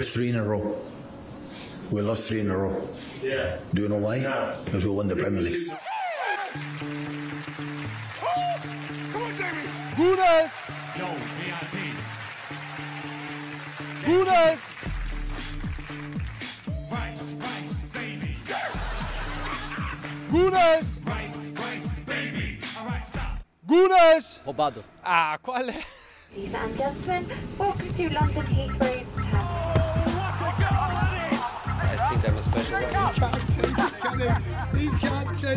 Three in a row. We lost three in a row. Yeah. Do you know why? No. Because we won the Premier League. Come on, Jamie. Gunas! Yo, VIP. Gunas! Rice, rice, baby. Gunas! Rice, rice, baby. All right, stop. Gunas! Roubado. Ah, qual é? Ladies and gentlemen, welcome to London Heathrow think I'm a special.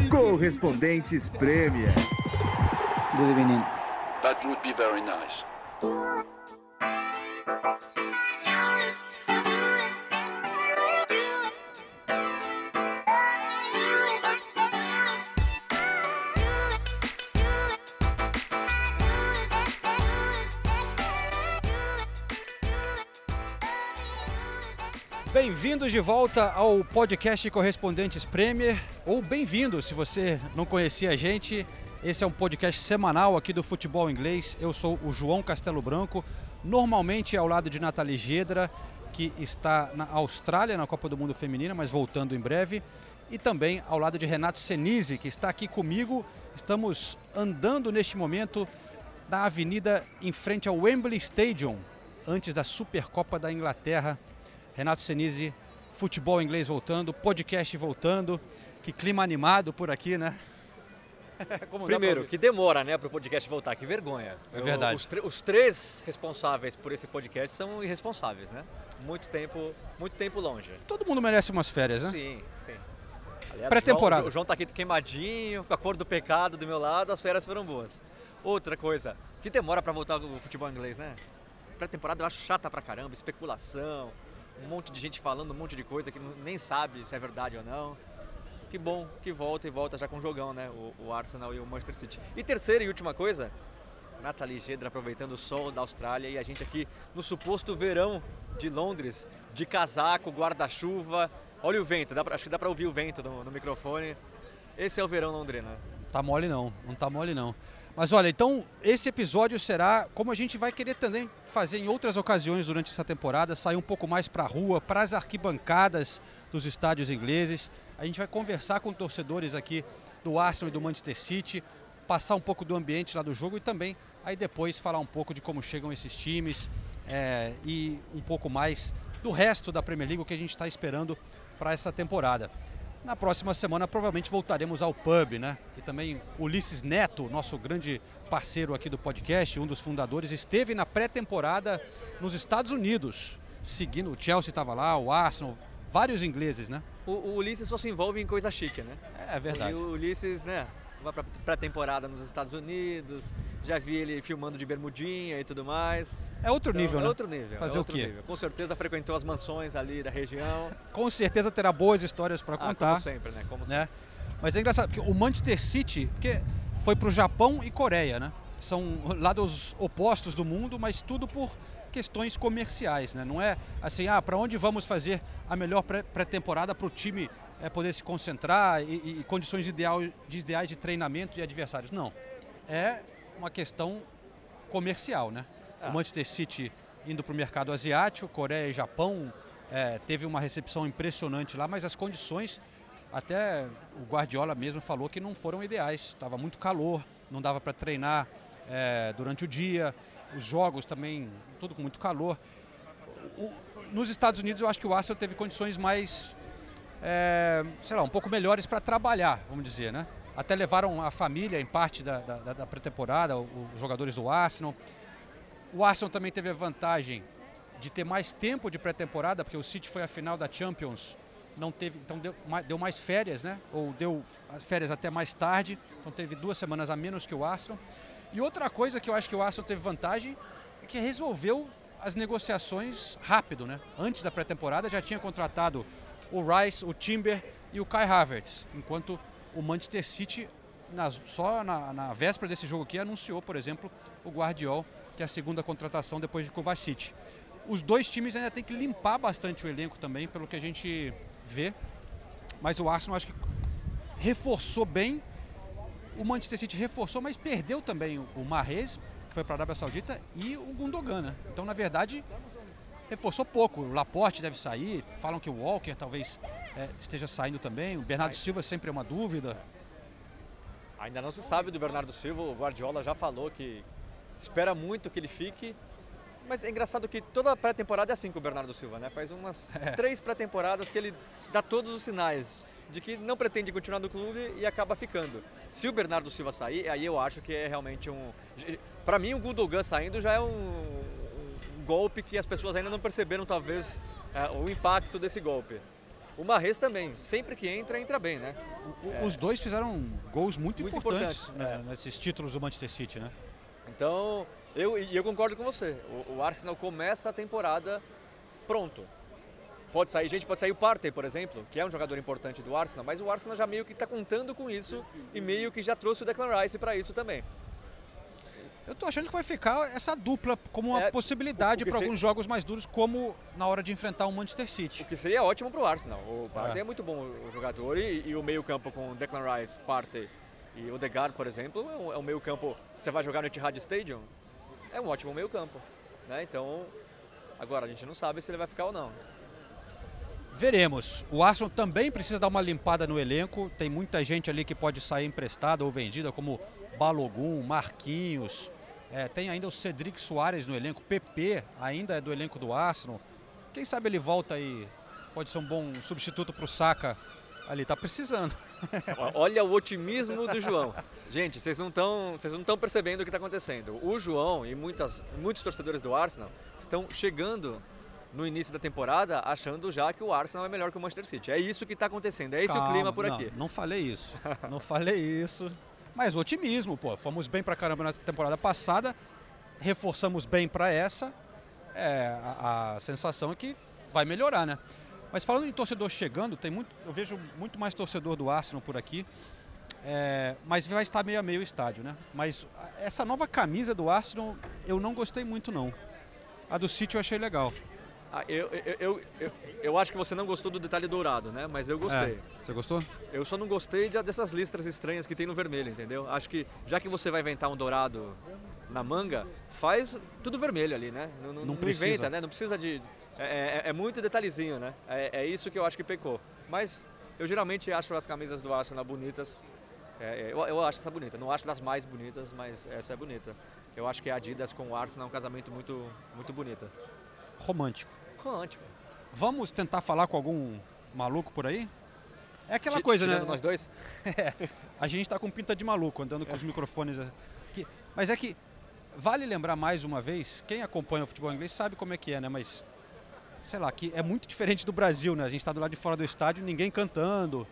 Correspondentes Premier. Good evening. That would be very nice. Bem-vindos de volta ao podcast Correspondentes Premier, ou bem-vindo se você não conhecia a gente. Esse é um podcast semanal aqui do futebol inglês. Eu sou o João Castelo Branco, normalmente ao lado de Nathalie Gedra, que está na Austrália na Copa do Mundo Feminina, mas voltando em breve. E também ao lado de Renato Senise, que está aqui comigo. Estamos andando neste momento na avenida em frente ao Wembley Stadium, antes da Supercopa da Inglaterra. Renato Senise, futebol inglês voltando, podcast voltando. Que clima animado por aqui, né? Primeiro, que demora, né, para o podcast voltar. Que vergonha. É verdade. os, tre- os três responsáveis por esse podcast são irresponsáveis, né? Muito tempo, muito tempo longe. todo mundo merece umas férias, né? Sim, sim. Pré-temporada. O João, o João tá aqui queimadinho, com a cor do pecado do meu lado, as férias foram boas. Outra coisa, que demora para voltar o futebol inglês, né? Pré-temporada eu acho chata pra caramba, especulação, um monte de gente falando um monte de coisa que nem sabe se é verdade ou não. Que bom que volta e volta já com o jogão, né? O, o Arsenal e o Manchester City. E terceira e última coisa, Nathalie Gedra aproveitando o sol da Austrália e a gente aqui no suposto verão de Londres, de casaco, guarda-chuva. Olha o vento, pra- acho que dá pra ouvir o vento no, no microfone. Esse é o verão londrino. Tá mole não, não tá mole não. Mas olha, então esse episódio será como a gente vai querer também fazer em outras ocasiões durante essa temporada, sair um pouco mais para a rua, para as arquibancadas dos estádios ingleses. A gente vai conversar com torcedores aqui do Arsenal e do Manchester City, passar um pouco do ambiente lá do jogo e também aí depois falar um pouco de como chegam esses times é, e um pouco mais do resto da Premier League, o que a gente está esperando para essa temporada. Na próxima semana provavelmente voltaremos ao pub, né? E também Ulisses Neto, nosso grande parceiro aqui do podcast, um dos fundadores, esteve na pré-temporada nos Estados Unidos, seguindo o Chelsea estava lá, o Arsenal, vários ingleses, né? O, o Ulisses só se envolve em coisa chique, né? É verdade. E o Ulisses, né, vai pra pré-temporada nos Estados Unidos, já vi ele filmando de bermudinha e tudo mais. É outro nível, Então, né? É outro nível. Fazer é o outro quê? nível. Com certeza frequentou as mansões ali da região. Com certeza terá boas histórias para Ah, contar. como sempre, né? Como né? Mas é engraçado, porque o Manchester City porque foi para o Japão e Coreia, né? São lados opostos do mundo, mas tudo por questões comerciais, né? Não é assim, ah, para onde vamos fazer a melhor pré- pré-temporada para o time é, poder se concentrar e, e- condições ideal, de ideais de treinamento e adversários. Não. É uma questão comercial, né? Ah. O Manchester City indo para o mercado asiático, Coreia e Japão, é, teve uma recepção impressionante lá, mas as condições, até o Guardiola mesmo falou que não foram ideais. Estava muito calor, não dava para treinar é, durante o dia, os jogos também, tudo com muito calor. O- nos Estados Unidos, eu acho que o Arsenal teve condições mais, é, sei lá, um pouco melhores para trabalhar, vamos dizer, né? Até levaram a família em parte da, da- da- da pré-temporada, os jogadores do Arsenal. O Arsenal também teve a vantagem de ter mais tempo de pré-temporada, porque o City foi à final da Champions, não teve, então deu, deu mais férias, né? Ou deu as férias até mais tarde, então teve duas semanas a menos que o Arsenal. E outra coisa que eu acho que o Arsenal teve vantagem é que resolveu as negociações rápido, né? Antes da pré-temporada já tinha contratado o Rice, o Timber e o Kai Havertz, enquanto o Manchester City nas- só na, na véspera desse jogo aqui anunciou, por exemplo, o Guardiol, que é a segunda contratação depois de Kovacic. Os dois times ainda têm que limpar bastante o elenco também, pelo que a gente vê. Mas o Arsenal acho que reforçou bem. O Manchester City reforçou, mas perdeu também o Mahrez, que foi para a Arábia Saudita, e o Gundogan, né? Então, na verdade, reforçou pouco. O Laporte deve sair, falam que o Walker talvez é, esteja saindo também. O Bernardo Silva sempre é uma dúvida. Ainda não se sabe do Bernardo Silva, o Guardiola já falou que espera muito que ele fique. Mas é engraçado que toda pré-temporada é assim com o Bernardo Silva, né? Faz umas três pré-temporadas que ele dá todos os sinais de que não pretende continuar no clube e acaba ficando. Se o Bernardo Silva sair, aí eu acho que é realmente um. Para mim, o Gundogan saindo já é um golpe que as pessoas ainda não perceberam, talvez, é, o impacto desse golpe. O Marres também, sempre que entra, entra bem, né? O- o- Os dois fizeram gols muito, Muito importantes, importantes, né, nesses títulos do Manchester City, né? Então, eu, eu concordo com você. O, o Arsenal começa a temporada pronto. Pode sair gente, pode sair o Partey, por exemplo, que é um jogador importante do Arsenal, mas o Arsenal já meio que está contando com isso e meio que já trouxe o Declan Rice para isso também. Eu tô achando que vai ficar essa dupla como uma É, possibilidade o para alguns jogos mais duros, como na hora de enfrentar o Manchester O City. que seria ótimo para o Arsenal. O Partey É. é. muito bom o jogador e, e o meio-campo com Declan Rice, Partey e Odegaard, por exemplo, é um, é um meio-campo. Você vai jogar no Etihad Stadium? É um ótimo meio-campo. Né? Então, agora a gente não sabe se ele vai ficar ou não. Veremos. O Arsenal também precisa dar uma limpada no elenco. Tem muita gente ali que pode sair emprestada ou vendida, como Balogun, Marquinhos. É, tem ainda o Cedric Soares no elenco. PP ainda é do elenco do Arsenal. Quem sabe ele volta aí. Pode ser um bom substituto para o Saka. Ali tá precisando. Olha o otimismo do João. Gente, vocês não estão, vocês não estão percebendo o que está acontecendo. O João e muitas, muitos torcedores do Arsenal estão chegando no início da temporada achando já que o Arsenal é melhor que o Manchester City. É isso que está acontecendo. É esse o Calma, clima por não, aqui. Não falei isso. Não falei isso. Mas otimismo, pô. Fomos bem pra caramba na temporada passada, reforçamos bem pra essa. É, a, a sensação é que vai melhorar, né? Mas falando em torcedor chegando, tem muito, eu vejo muito mais torcedor do Arsenal por aqui. É, mas vai estar meio a meio o estádio, né? Mas essa nova camisa do Arsenal eu não gostei muito não. A do City eu achei legal. Ah, eu, eu, eu, eu, acho que você não gostou do detalhe dourado, né? Mas eu gostei. É, você gostou? Eu só não gostei de- dessas listras estranhas que tem no vermelho, entendeu? Acho que já que você vai inventar um dourado na manga, faz tudo vermelho ali, né? Não, não, inventa, né? Não precisa de. É, é- é muito detalhezinho, né? É, isso que eu acho que pecou. Mas eu geralmente acho as camisas do Arsenal bonitas. Eu, eu acho essa bonita. Não acho das mais bonitas, mas essa é bonita. Eu acho que a Adidas com o Arsenal é um casamento muito, muito bonito. Romântico. Romântico. Vamos tentar falar com algum maluco por aí? É aquela Ti- coisa, né? nós dois? A gente tá com pinta de maluco, andando com os microfones aqui. Mas é que vale lembrar mais uma vez, quem acompanha o futebol inglês sabe como é que é, né? Mas, sei lá, que é muito diferente do Brasil, né? A gente tá do lado de fora do estádio, ninguém cantando,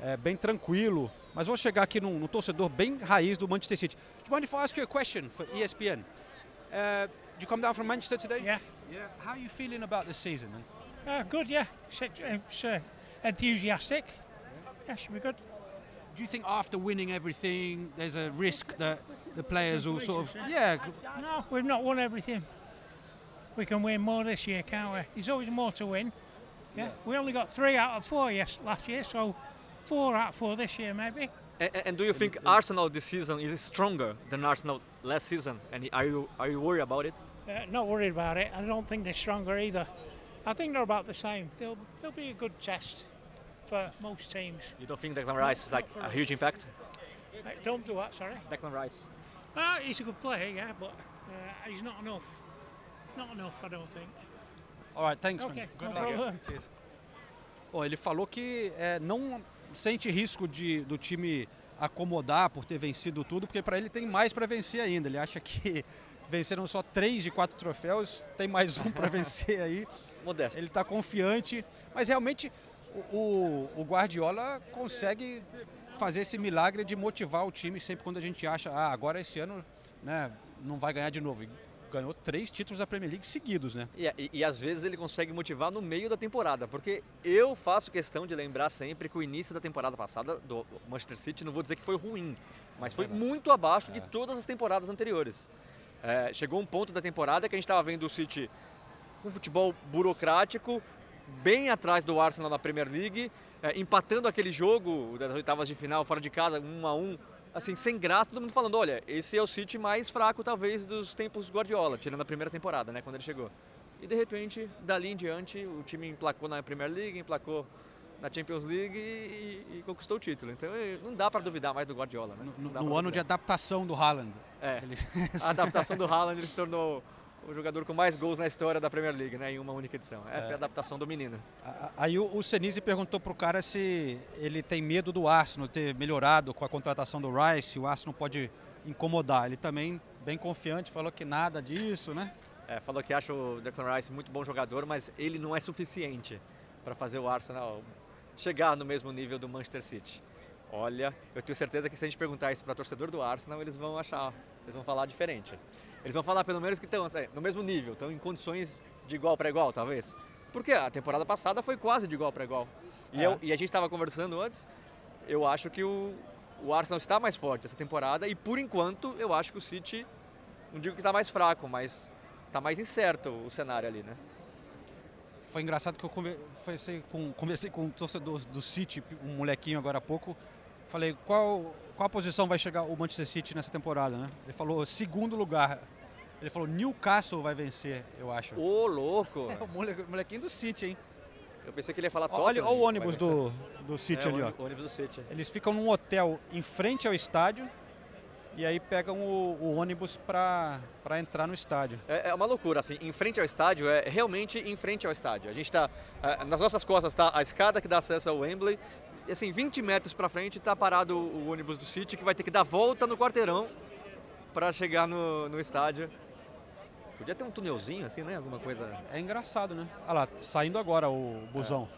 é bem tranquilo. Mas vou chegar aqui num, num torcedor bem raiz do Manchester City. Do you mind if I ask you a question for ESPN? Uh, did you come down from Manchester today? Yeah. Yeah. How are you feeling about the season? man? Uh, good, yeah. It's, it's uh, enthusiastic. Yeah, should be good. Do you think after winning everything, there's a risk that the players will sort of, yeah, No, we've not won everything. We can win more this year, can't we? There's always more to win. Yeah. We only got three out of four yes last year, so four out of four this year maybe. And, and do you think Arsenal this season is stronger than Arsenal last season? And are you are you worried about it? Uh, not worried about it. I don't think they're stronger either. I think they're about the same. They'll they'll be a good test for most teams. You don't think Declan Rice is like a huge impact? Uh, don't do that, sorry. Declan Rice. Uh, he's a good player, yeah, but uh, he's not enough. Not enough, I don't think. All right, thanks, Okay, man. Good no luck. problem. Cheers. Bom, ele falou que é, não sente risco de, do time acomodar por ter vencido tudo, porque para ele tem mais para vencer ainda. Ele acha que venceram só três de quatro troféus, tem mais um para vencer aí. Modesto. Ele está confiante, mas realmente o, o- Guardiola consegue fazer esse milagre de motivar o time sempre quando a gente acha, ah, agora esse ano né, não vai ganhar de novo. E ganhou três títulos da Premier League seguidos, né? E, e, e às vezes ele consegue motivar no meio da temporada, porque eu faço questão de lembrar sempre que o início da temporada passada do Manchester City, não vou dizer que foi ruim, mas foi muito abaixo de todas as temporadas anteriores. É, chegou um ponto da temporada que a gente estava vendo o City com futebol burocrático, bem atrás do Arsenal na Premier League, é, empatando aquele jogo das oitavas de final fora de casa, um a um, assim, sem graça, todo mundo falando, olha, esse é o City mais fraco talvez dos tempos Guardiola, tirando a primeira temporada, né, quando ele chegou. E de repente, dali em diante, o time emplacou na Premier League, emplacou na Champions League e, e- conquistou o título. Então eh, não dá para duvidar mais do Guardiola, né? No, no ano de adaptação do Haaland. É. Ele- A adaptação do Haaland ele se tornou o jogador com mais gols na história da Premier League, né? Em uma única edição. Essa é, a adaptação do menino. Aí o, o Senise perguntou pro cara se ele tem medo do Arsenal ter melhorado com a contratação do Rice, o Arsenal pode incomodar. Ele também, bem confiante, falou que nada disso, né? É, falou que acha o Declan Rice muito bom jogador, mas ele não é suficiente para fazer o Arsenal chegar no mesmo nível do Manchester City. Olha, eu tenho certeza que se a gente perguntar isso para torcedor do Arsenal, eles vão achar, eles vão falar diferente. Eles vão falar pelo menos que estão é, no mesmo nível, estão em condições de igual para igual, talvez. Porque a temporada passada foi quase de igual para igual. E, É. eu- e a gente estava conversando antes, eu acho que o, o Arsenal está mais forte essa temporada e por enquanto eu acho que o City, não digo que está mais fraco, mas está mais incerto o cenário ali, né? Foi engraçado que eu conver- conversei com, conversei com um torcedor do City, um molequinho agora há pouco. Falei, qual, qual posição vai chegar o Manchester City nessa temporada, né? Ele falou, segundo lugar. Ele falou, Newcastle vai vencer, eu acho. Ô, louco! É o mole- molequinho do City, hein? Eu pensei que ele ia falar Olha, Tottenham. olha o vai ônibus do, do City é, ali, o ó. ônibus- ônibus do City. Eles ficam num hotel em frente ao estádio e aí pegam o, o ônibus para entrar no estádio. É, é uma loucura, assim, em frente ao estádio, é realmente em frente ao estádio. A gente está, nas nossas costas está a escada que dá acesso ao Wembley, e assim, 20 metros para frente está parado o, o ônibus do City, que vai ter que dar volta no quarteirão para chegar no, no estádio. Podia ter um tunelzinho, assim, né? Alguma coisa... É engraçado, né? Olha lá, saindo agora o busão.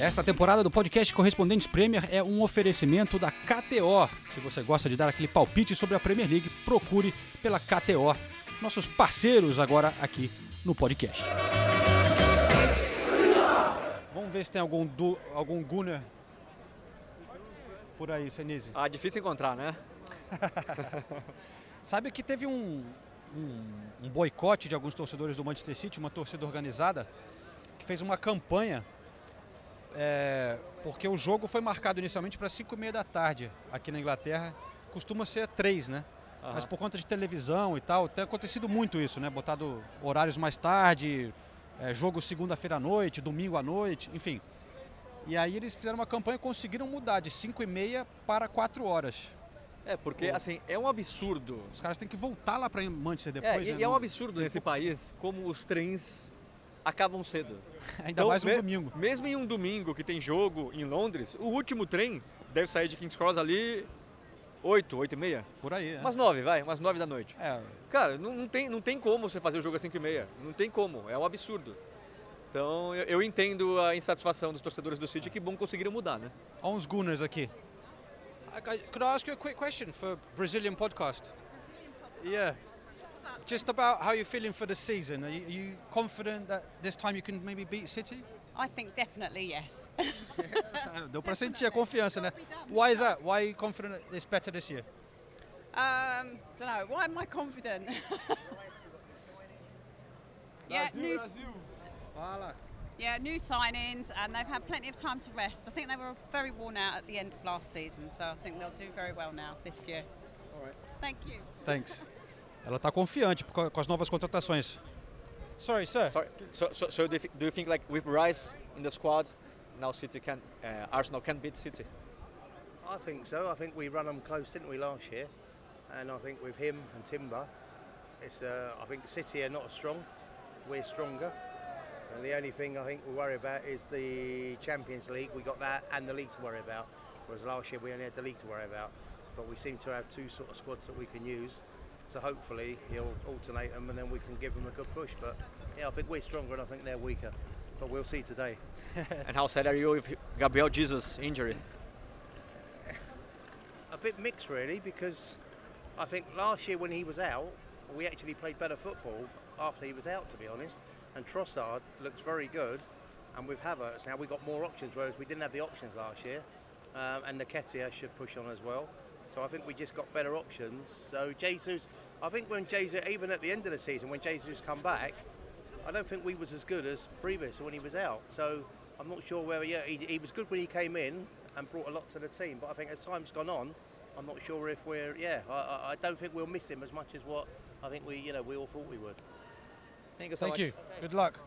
Esta temporada do podcast Correspondentes Premier é um oferecimento da KTO. Se você gosta de dar aquele palpite sobre a Premier League, procure pela KTO. Nossos parceiros agora aqui no podcast. Vamos ver se tem algum, du, algum Gunner por aí, Senise. Ah, difícil encontrar, né? Sabe que teve um, um, um boicote de alguns torcedores do Manchester City, uma torcida organizada, que fez uma campanha, é, porque o jogo foi marcado inicialmente para 5 e meia da tarde aqui na Inglaterra, costuma ser 3, né? Aham. Mas por conta de televisão e tal, tem acontecido muito isso, né? Botado horários mais tarde, é, jogo segunda-feira à noite, domingo à noite, enfim. E aí eles fizeram uma campanha e conseguiram mudar de 5 e meia para 4 horas. É, porque, assim, é um absurdo Os caras têm que voltar lá para Manchester É, depois, e, né? e é um absurdo nesse país como os trens acabam cedo. Ainda Então, mais um me- domingo. Mesmo em um domingo que tem jogo em Londres, o último trem deve sair de King's Cross ali 8, 8 e meia. Por aí, né? Umas 9, vai, umas 9 da noite. É, Cara, não, não tem, não tem como você fazer o jogo às 5 e meia. Não tem como, é um absurdo. Então eu, eu entendo a insatisfação dos torcedores do City que bom conseguiram mudar, né? Há uns Gunners aqui. I- Could I ask you a quick question for Brazilian podcast? Yeah. Just about how you're feeling for the season. Are you, are you confident that this time you can maybe beat City? I think definitely yes. Deu para sentir a confiança, né? Why is that? Why are you confident it's better this year? Um, don't know. Why am I confident? yeah, new, yeah, new signings, and they've had plenty of time to rest. I think they were very worn out at the end of last season, so I think they'll do very well now this year. All right. Thank you. Thanks. Ela está confiante com com as novas contratações. Sorry, sir. Sorry. So, so, so do, you do you think like with Rice in the squad, now City can, uh, Arsenal can beat City? I think so. I think we ran them close, didn't we, last year? And I think with him and Timber, it's. Uh, I think City are not as strong. We're stronger. And the only thing I think we worry about is the Champions League. We got that and the league to worry about. Whereas last year we only had the league to worry about. But we seem to have two sort of squads that we can use. So hopefully he'll alternate them and then we can give them a good push. But yeah, I think we're stronger and I think they're weaker. But we'll see today. and how sad are you with Gabriel Jesus injury? a bit mixed really because I think last year when he was out, we actually played better football after he was out, to be honest. And Trossard looks very good, and with Havertz now we've got more options, whereas we didn't have the options last year. Um, and Nketiah should push on as well. So I think we just got better options. So Jesus, I think when Jesus, even at the end of the season, when Jay Jesus come back, I don't think we was as good as previous when he was out. So I'm not sure whether yeah he, he was good when he came in and brought a lot to the team. But I think as time's gone on, I'm not sure if we're. Yeah, I, I- I don't think we'll miss him as much as what I think we, you know, we all thought we would. Thank you so Thank much. you. Good luck.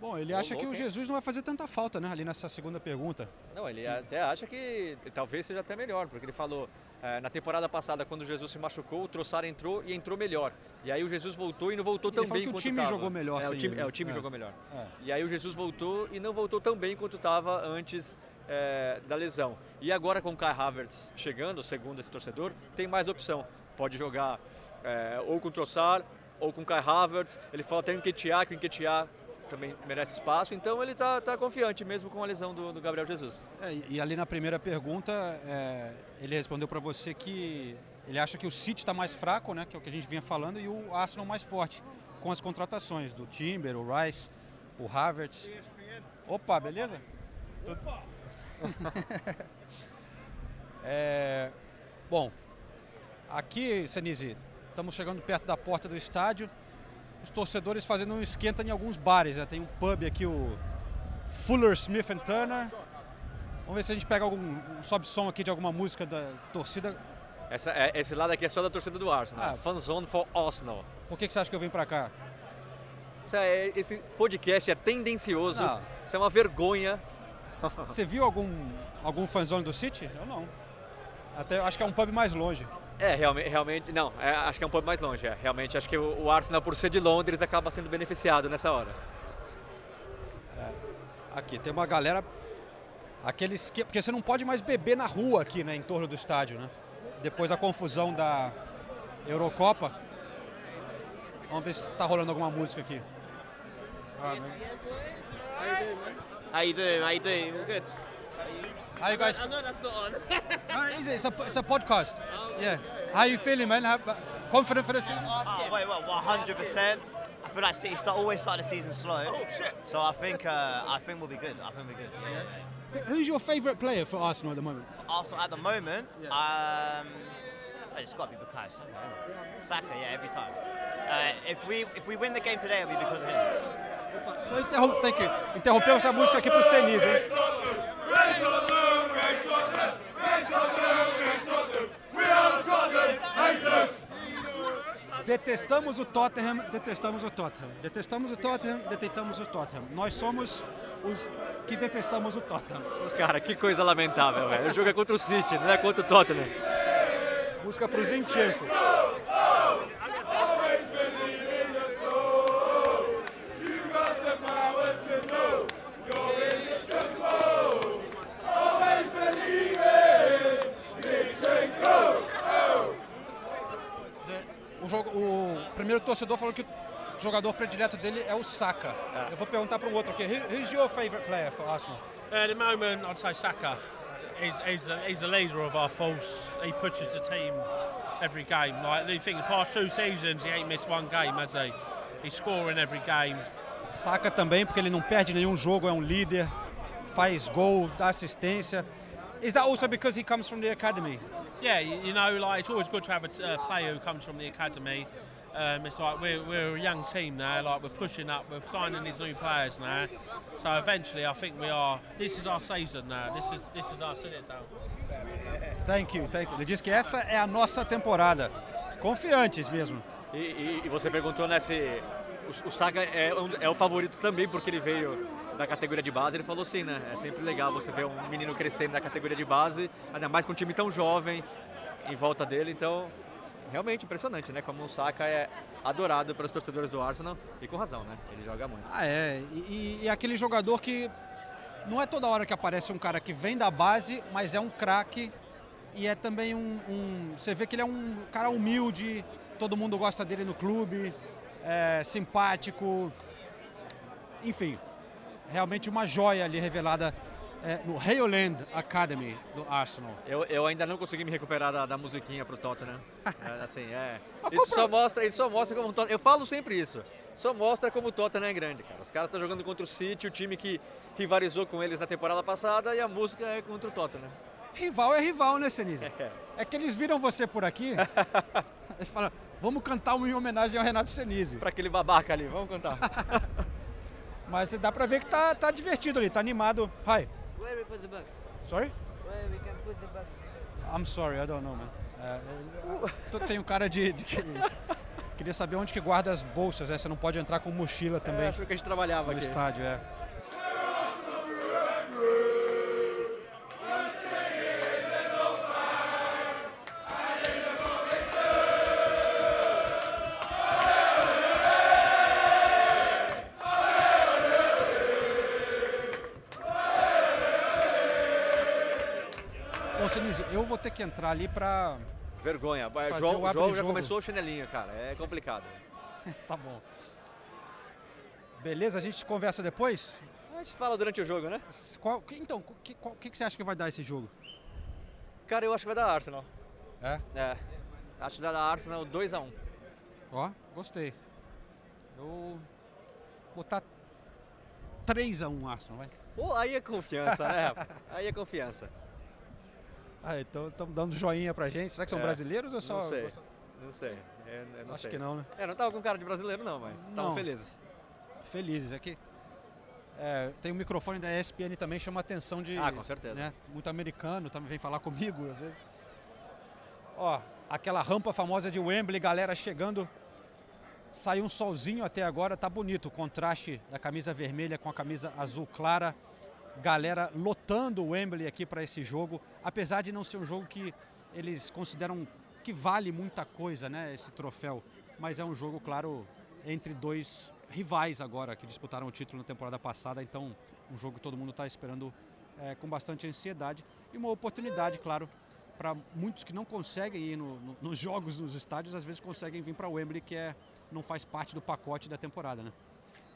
Bom, ele acha que o. Jesus não vai fazer tanta falta, né? Ali nessa segunda pergunta. Não, ele até acha que talvez seja até melhor, porque ele falou eh, na temporada passada, quando o Jesus se machucou, o Trossard entrou e entrou melhor. E aí o Jesus voltou e não voltou tão ele falou bem que o quanto time tava. jogou melhor É, o time, ele. é, o time É. jogou melhor. É. E aí o Jesus voltou e não voltou tão bem quanto estava antes eh, da lesão. E agora com o Kai Havertz chegando, segundo esse torcedor, tem mais opção. Pode jogar eh, ou com o Trossard ou com o Kai Havertz. Ele fala até o Nketiah, que o Nketiah também merece espaço. Então ele está tá confiante mesmo com a lesão do, do Gabriel Jesus. É, e ali na primeira pergunta, é, ele respondeu para você que ele acha que o City está mais fraco, né? Que é o que a gente vinha falando, e o Arsenal mais forte, com as contratações do Timber, o Rice, o Havertz. Opa, beleza? Tudo- É, bom, aqui, Senise, estamos chegando perto da porta do estádio. Os torcedores fazendo um esquenta em alguns bares. Né? Tem um pub aqui, o Fuller Smith and Turner. Vamos ver se a gente pega algum um sobe-som aqui de alguma música da torcida. Essa, é- esse lado aqui é só da torcida do Arsenal. Ah. Fanzone for Arsenal. Por que, que você acha que eu vim pra cá? É- esse podcast é tendencioso. Não. Isso é uma vergonha. Você viu algum, algum fanzone do City? Eu não. Até acho que é um pub mais longe. É, realmente, realmente não, é, acho que é um pouco mais longe. É. Realmente, acho que o, o Arsenal, por ser de Londres, acaba sendo beneficiado nessa hora. Aqui, tem uma galera. Aqueles que. Porque você não pode mais beber na rua aqui, né? Em torno do estádio, né? Depois da confusão da Eurocopa. Vamos ver se tá rolando alguma música aqui. How you doing? How you doing? All good. How you guys? I know that's not on. No, it's, it's, a, it's a podcast. Yeah. How you feeling, man? How, confident for this? Oh, wait, what? One hundred percent. I feel like City start always start the season slow. Oh shit! So I think uh, I think we'll be good. I think we'll be good. Who's your favourite player for Arsenal at the moment? Arsenal at the moment, um, oh, it's got to be Bukayo Saka. isn't it? Saka, yeah, every time. Uh, if we if we win the game today, it'll be because of him. Só interrom thank you. interrompeu essa música aqui pro Senise, hein? Detestamos o Tottenham, detestamos o Tottenham. Detestamos o Tottenham, detestamos o Tottenham. Nós somos os que detestamos o Tottenham. Cara, que coisa lamentável, velho. O jogo é contra o City, não é contra o Tottenham. Música pro Zinchenko. O, jogo, o primeiro torcedor falou que o jogador predileto dele é o Saka. Eu vou perguntar para um outro aqui. Who- Who's your favorite player for Arsenal? At the moment, I'd say Saka. He's, he's, the, he's the leader of our force. He pushes the team every game. Like you think the past two seasons, he ain't missed one game, has he? He's scoring every game. Saka também, porque ele não perde nenhum jogo, é um líder, faz gol, dá assistência. Is that also because he comes from the academy? Yeah, you, know, like it's always good to have a player who comes from the academy. Um, it's like we're, we're a young team now. Like we're pushing up, we're signing these new players now. So eventually, I think we are. This is our season now. This is this is our sit it down. Thank you, thank you. Ele diz que essa é a nossa temporada. Confiantes mesmo. E, e- e você perguntou, né, se o, o Saka é, é o favorito também, porque ele veio da categoria de base. Ele falou sim, né? É sempre legal você ver um menino crescendo na categoria de base, ainda mais com um time tão jovem em volta dele. Então, realmente impressionante, né? Como o Saka é adorado pelos torcedores do Arsenal e com razão, né? Ele joga muito. Ah, é. E, e- e aquele jogador que não é toda hora que aparece um cara que vem da base, mas é um craque e é também um, um- Você vê que ele é um cara humilde, todo mundo gosta dele no clube, é simpático. Enfim, realmente uma joia ali revelada é, no Haleland Academy do Arsenal. Eu, eu ainda não consegui me recuperar da, da musiquinha pro Tottenham. É, assim, é. Isso só mostra, isso só mostra como o Tottenham. Eu falo sempre isso. Só mostra como o Tottenham é grande, cara. Os caras estão jogando contra o City, o time que rivalizou com eles na temporada passada, e a música é contra o Tottenham. Rival é rival, né, Senise? É que eles viram você por aqui, eles falam, vamos cantar uma em homenagem ao Renato Senise. Pra aquele babaca ali, vamos cantar. Mas dá pra ver que tá, tá divertido ali, tá animado. Hi. Where we put the bugs? Sorry? Where we can put the bugs because I'm sorry, I don't know, man. É, eu tenho cara de, de que- Queria saber onde que guarda as bolsas, né? Você não pode entrar com mochila também. É, achou que a gente trabalhava no aqui. estádio, é. Sinise, eu vou ter que entrar ali pra. Vergonha. João, o João já começou o chinelinho, cara. É complicado. tá bom. Beleza, a gente conversa depois? A gente fala durante o jogo, né? Qual, então, o que, que, que você acha que vai dar esse jogo? Cara, eu acho que vai dar Arsenal. É? É. Acho que vai dar Arsenal 2x1. Ó, gostei. Eu vou botar 3x1 Arsenal, vai. Pô, aí é confiança, né? Aí é confiança. Ah, então estamos dando joinha pra gente. Será que são É, brasileiros ou só. Não sei. Não sei. É, eu não Acho sei. que não, né? É, não tava com cara de brasileiro, não, mas estavam felizes. Felizes aqui. É, tem um microfone da ESPN também, chama a atenção de. Ah, com certeza. né, muito americano, também vem falar comigo às vezes. Ó, aquela rampa famosa de Wembley, galera chegando. Saiu um solzinho até agora, tá bonito o contraste da camisa vermelha com a camisa azul clara. Galera lotando o Wembley aqui para esse jogo, apesar de não ser um jogo que eles consideram que vale muita coisa, né, esse troféu, mas é um jogo, claro, entre dois rivais agora que disputaram o título na temporada passada, então um jogo que todo mundo está esperando é, com bastante ansiedade e uma oportunidade, claro, para muitos que não conseguem ir no- no- nos jogos, nos estádios, às vezes conseguem vir para Wembley, que é, não faz parte do pacote da temporada, né?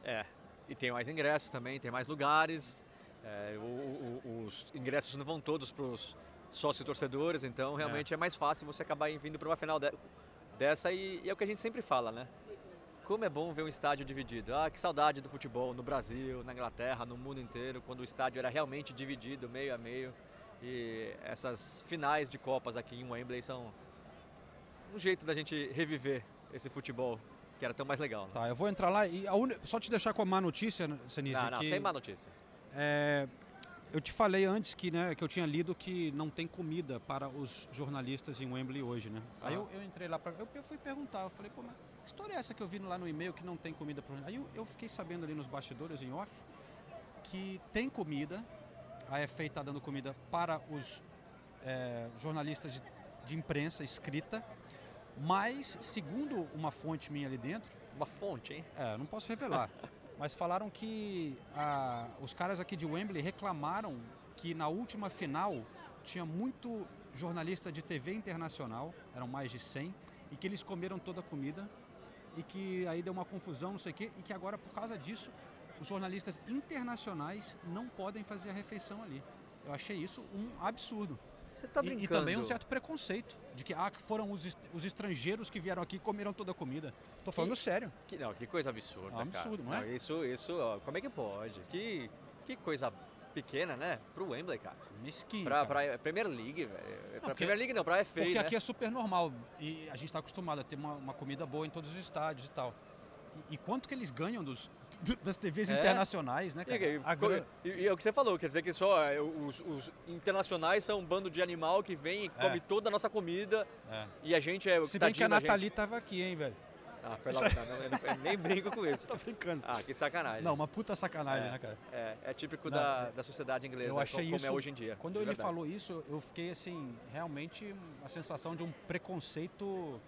É. E tem mais ingressos também, tem mais lugares. É, o- o- os ingressos não vão todos para os sócios torcedores, então realmente é. mais fácil você acabar vindo para uma final de- dessa e, e é o que a gente sempre fala, né? Como é bom ver um estádio dividido. Ah, que saudade do futebol no Brasil, na Inglaterra, no mundo inteiro, quando o estádio era realmente dividido meio a meio. E essas finais de Copas aqui em Wembley são um jeito da gente reviver esse futebol que era tão mais legal. Né? Tá, eu vou entrar lá e a uni- só te deixar com a má notícia, Senise, Não, não, que sem má notícia. É, eu te falei antes que, né, que eu tinha lido que não tem comida para os jornalistas em Wembley hoje, né? Aí Ah. eu, eu entrei lá, pra, eu, eu fui perguntar, eu falei, pô, mas que história é essa que eu vi lá no e-mail que não tem comida para Aí eu, eu fiquei sabendo ali nos bastidores, em off, que tem comida, a FA está dando comida para os é, jornalistas de, de imprensa escrita, mas, segundo uma fonte minha ali dentro... Uma fonte, hein? É, não posso revelar. mas falaram que ah, os caras aqui de Wembley reclamaram que na última final tinha muito jornalista de TV internacional, eram mais de 100, e que eles comeram toda a comida e que aí deu uma confusão, não sei o quê, e que agora por causa disso os jornalistas internacionais não podem fazer a refeição ali. Eu achei isso um absurdo. Você tá E- E, brincando. também um certo preconceito de que ah, foram os, os estrangeiros que vieram aqui e comeram toda a comida. Tô falando Que- sério. Que, não, que coisa absurda, É absurdo, cara. não é? Isso, isso, ó, como é que pode? Que, que coisa pequena, né? Pro Wembley, cara. Mesquinho. Pra, cara. pra Premier League, velho. Pra porque- Premier League não, pra FA, Porque né? aqui é super normal e a gente está acostumado a ter uma, uma comida boa em todos os estádios e tal. E, e quanto que eles ganham dos, das TVs É. internacionais, né, cara? E, e- e- é o que você falou, quer dizer que só é, os, os internacionais são um bando de animal que vem e come toda a nossa comida É. e a gente é o Se bem que a Nathalie gente. tava aqui, hein, velho? Ah, pelo amor de nem brinco com isso. Tô brincando. Ah, que sacanagem. Não, uma puta sacanagem, É, né, cara? É, é típico Não, da, é- da sociedade inglesa, Eu achei como isso. é hoje em dia. Quando ele verdade. falou isso, eu fiquei assim, realmente a sensação de um preconceito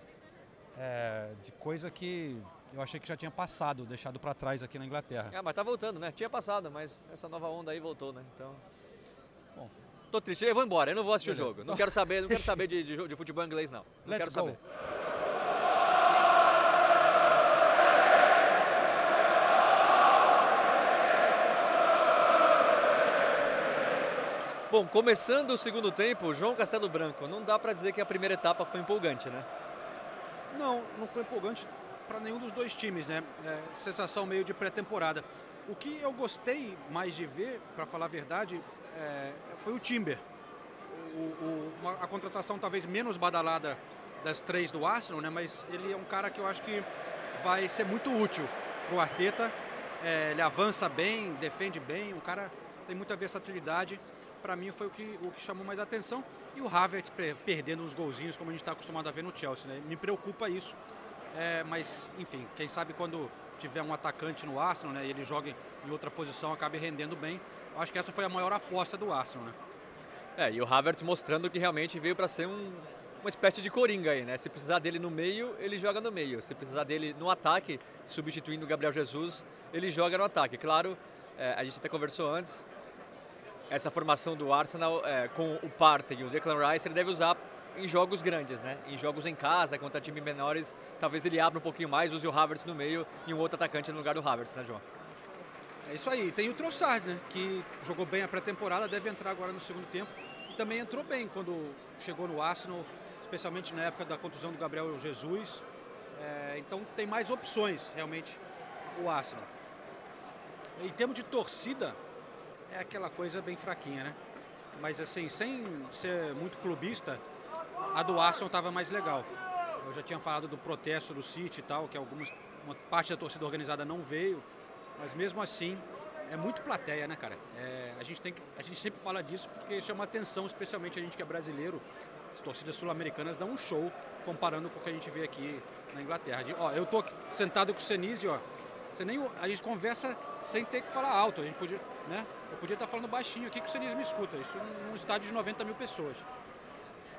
é, de coisa que eu achei que já tinha passado, deixado pra trás aqui na Inglaterra. Ah, mas tá voltando, né? Tinha passado, mas essa nova onda aí voltou, né? Então. Bom. Tô triste, eu vou embora, eu não vou assistir Beleza. o jogo. Não quero saber, não quero saber de, de, de futebol inglês, não. Não Let's quero go. saber. Bom, começando o segundo tempo, João Castelo Branco, não dá pra dizer que a primeira etapa foi empolgante, né? Não, não foi empolgante para nenhum dos dois times, né? É, sensação meio de pré-temporada. O que eu gostei mais de ver, para falar a verdade, é, foi o Timber. O- o- uma- a contratação talvez menos badalada das três do Arsenal, né? Mas ele é um cara que eu acho que vai ser muito útil pro Arteta. É, ele avança bem, defende bem, um cara tem muita versatilidade. para mim foi o que, o que chamou mais atenção. E o Havertz per- perdendo uns golzinhos, como a gente está acostumado a ver no Chelsea. Né? Me preocupa isso. É, mas, enfim, quem sabe quando tiver um atacante no Arsenal né, e ele joga em outra posição, acabe rendendo bem. Acho que essa foi a maior aposta do Arsenal. Né? É, e o Havertz mostrando que realmente veio para ser um, uma espécie de coringa aí, né? Se precisar dele no meio, ele joga no meio. Se precisar dele no ataque, substituindo o Gabriel Jesus, ele joga no ataque. Claro, é, a gente até conversou antes, essa formação do Arsenal é, com o Partey e o Declan Rice, ele deve usar em jogos grandes, né? Em jogos em casa, contra times menores, talvez ele abra um pouquinho mais, use o Havertz no meio e um outro atacante no lugar do Havertz, né, João? É isso aí. Tem o Trossard, né? Que jogou bem a pré-temporada, deve entrar agora no segundo tempo. E também entrou bem quando chegou no Arsenal, especialmente na época da contusão do Gabriel Jesus. É, então tem mais opções, realmente, o Arsenal. Em termos de torcida, é aquela coisa bem fraquinha, né? Mas assim, sem ser muito clubista, a do Arsenal estava mais legal. Eu já tinha falado do protesto do City e tal, que algumas, uma parte da torcida organizada não veio. Mas mesmo assim, é muito plateia, né, cara? É, a, gente tem que, a gente sempre fala disso porque chama atenção, especialmente a gente que é brasileiro. As torcidas sul-americanas dão um show comparando com o que a gente vê aqui na Inglaterra. De- ó, eu tô sentado com o Senise, ó. Você nem, a gente conversa sem ter que falar alto. A gente podia, né? Eu podia estar falando baixinho aqui que o Senise me escuta. Isso num estádio de 90 mil pessoas.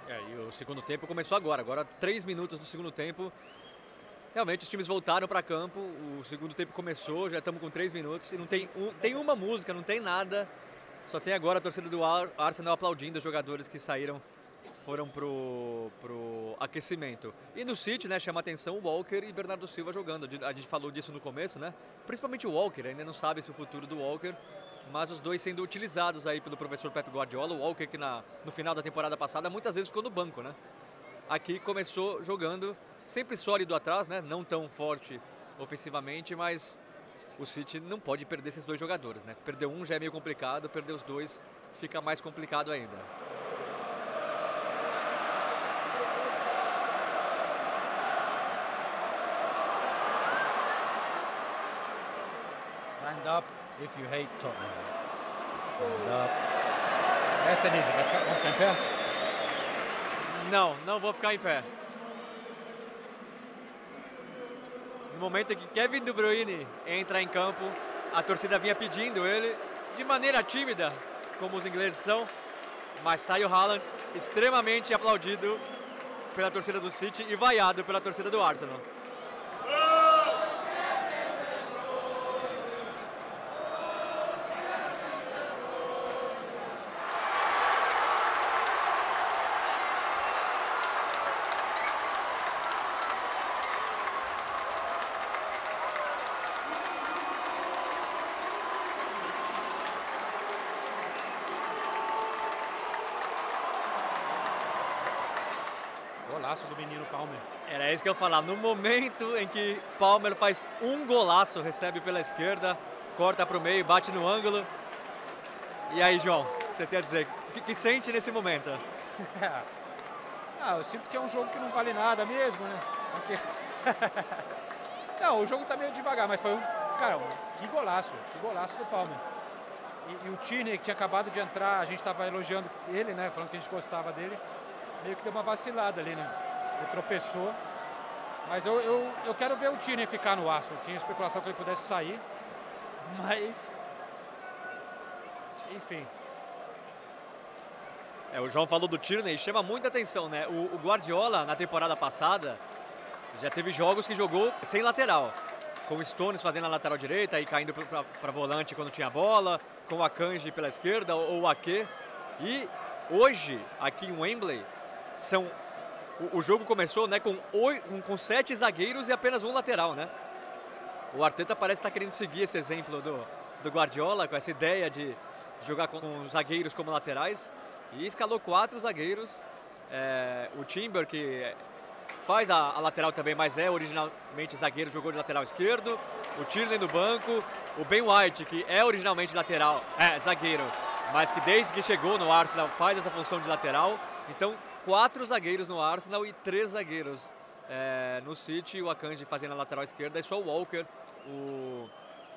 É, e o segundo tempo começou agora. Agora, três minutos do segundo tempo. Realmente, os times voltaram para campo. O segundo tempo começou, já estamos com três minutos. E não tem, um, tem uma música, não tem nada. Só tem agora a torcida do Ar- Arsenal aplaudindo os jogadores que saíram, foram pro, pro aquecimento. E no City, né, chama atenção o Walker e Bernardo Silva jogando. A gente falou disso no começo, né? Principalmente o Walker, ainda não sabe se o futuro do Walker. Mas os dois sendo utilizados aí pelo professor Pep Guardiola. O Walker que na, no final da temporada passada muitas vezes ficou no banco, né? Aqui começou jogando sempre sólido atrás, né? Não tão forte ofensivamente, mas o City não pode perder esses dois jogadores, né? Perder um já é meio complicado, perder os dois fica mais complicado ainda. Up if you hate Tottenham. Stand up. É, Senise, vai ficar, vamos ficar em pé? Não, não vou ficar em pé. No momento que Kevin De Bruyne entra em campo, a torcida vinha pedindo ele de maneira tímida, como os ingleses são, mas sai o Haaland extremamente aplaudido pela torcida do City e vaiado pela torcida do Arsenal. Golaço do menino Palmer. Era isso que eu ia falar. No momento em que Palmer faz um golaço, recebe pela esquerda, corta para o meio, bate no ângulo. E aí, João, o que você tem a dizer? O que, que sente nesse momento? Ah, eu sinto que é um jogo que não vale nada mesmo, né? Porque... não, o jogo tá meio devagar, mas foi um. Cara, que golaço, que golaço do Palmer. E, e o Tierney, que tinha acabado de entrar, a gente estava elogiando ele, né? Falando que a gente gostava dele. Meio que deu uma vacilada ali, né? Ele tropeçou. Mas eu, eu, eu quero ver o Tierney ficar no Arsenal. Tinha especulação que ele pudesse sair. Mas. Enfim. É, o João falou do Tierney, chama muita atenção, né? O, o Guardiola, na temporada passada, já teve jogos que jogou sem lateral. Com o Stones fazendo a lateral direita e caindo para volante quando tinha bola, com o Akanji pela esquerda ou o Ake. E hoje, aqui em Wembley, são o, o jogo começou né, com, oi, com- sete zagueiros e apenas um lateral, né? O Arteta parece estar querendo seguir esse exemplo do, do Guardiola, com essa ideia de jogar com, com os zagueiros como laterais. E escalou quatro zagueiros. É, o Timber, que faz a, a lateral também, mas é originalmente zagueiro, jogou de lateral esquerdo. O Tierney no banco. O Ben White, que é originalmente lateral, é zagueiro, mas que desde que chegou no Arsenal faz essa função de lateral. Então, quatro zagueiros no Arsenal e três zagueiros é, no City. O Akanji fazendo a lateral esquerda e só o Walker, o,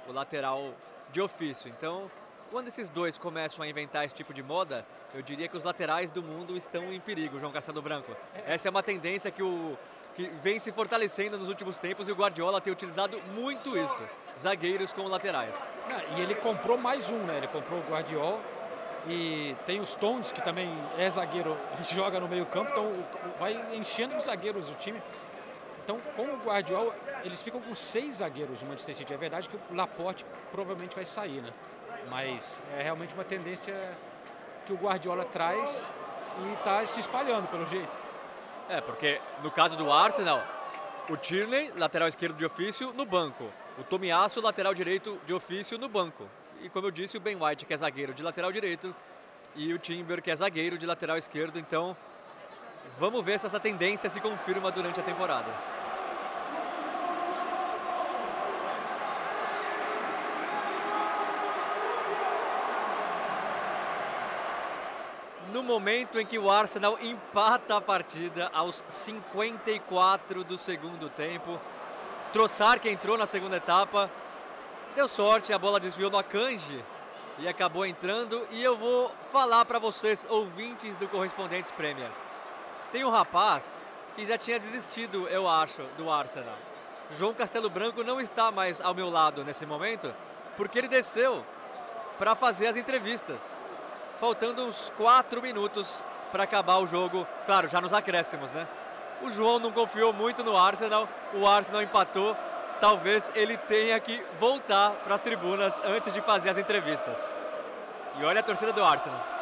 o lateral de ofício. Então, quando esses dois começam a inventar esse tipo de moda, eu diria que os laterais do mundo estão em perigo, João Castelo Branco. Essa é uma tendência que, o, que vem se fortalecendo nos últimos tempos e o Guardiola tem utilizado muito isso. Zagueiros com laterais. Não, e ele comprou mais um, né? Ele comprou o Guardiola e tem os Stones, que também é zagueiro, joga no meio campo, então vai enchendo de zagueiros o time. Então, com o Guardiola, eles ficam com seis zagueiros no Manchester City. É verdade que o Laporte provavelmente vai sair, né? Mas é realmente uma tendência que o Guardiola traz e está se espalhando, pelo jeito. É, porque no caso do Arsenal, o Tierney, lateral esquerdo de ofício, no banco. O Tomiasso, lateral direito de ofício, no banco. E como eu disse, o Ben White, que é zagueiro de lateral direito, e o Timber, que é zagueiro de lateral esquerdo. Então, vamos ver se essa tendência se confirma durante a temporada. No momento em que o Arsenal empata a partida aos 54 do segundo tempo, Trossard, que entrou na segunda etapa, deu sorte, a bola desviou no Akanji e acabou entrando. E eu vou falar para vocês, ouvintes do Correspondentes Premier. Tem um rapaz que já tinha desistido, eu acho, do Arsenal. João Castelo Branco não está mais ao meu lado nesse momento, porque ele desceu para fazer as entrevistas. Faltando uns 4 minutos para acabar o jogo, claro, já nos acréscimos, né? O João não confiou muito no Arsenal, o Arsenal empatou. Talvez ele tenha que voltar para as tribunas antes de fazer as entrevistas. E olha a torcida do Arsenal.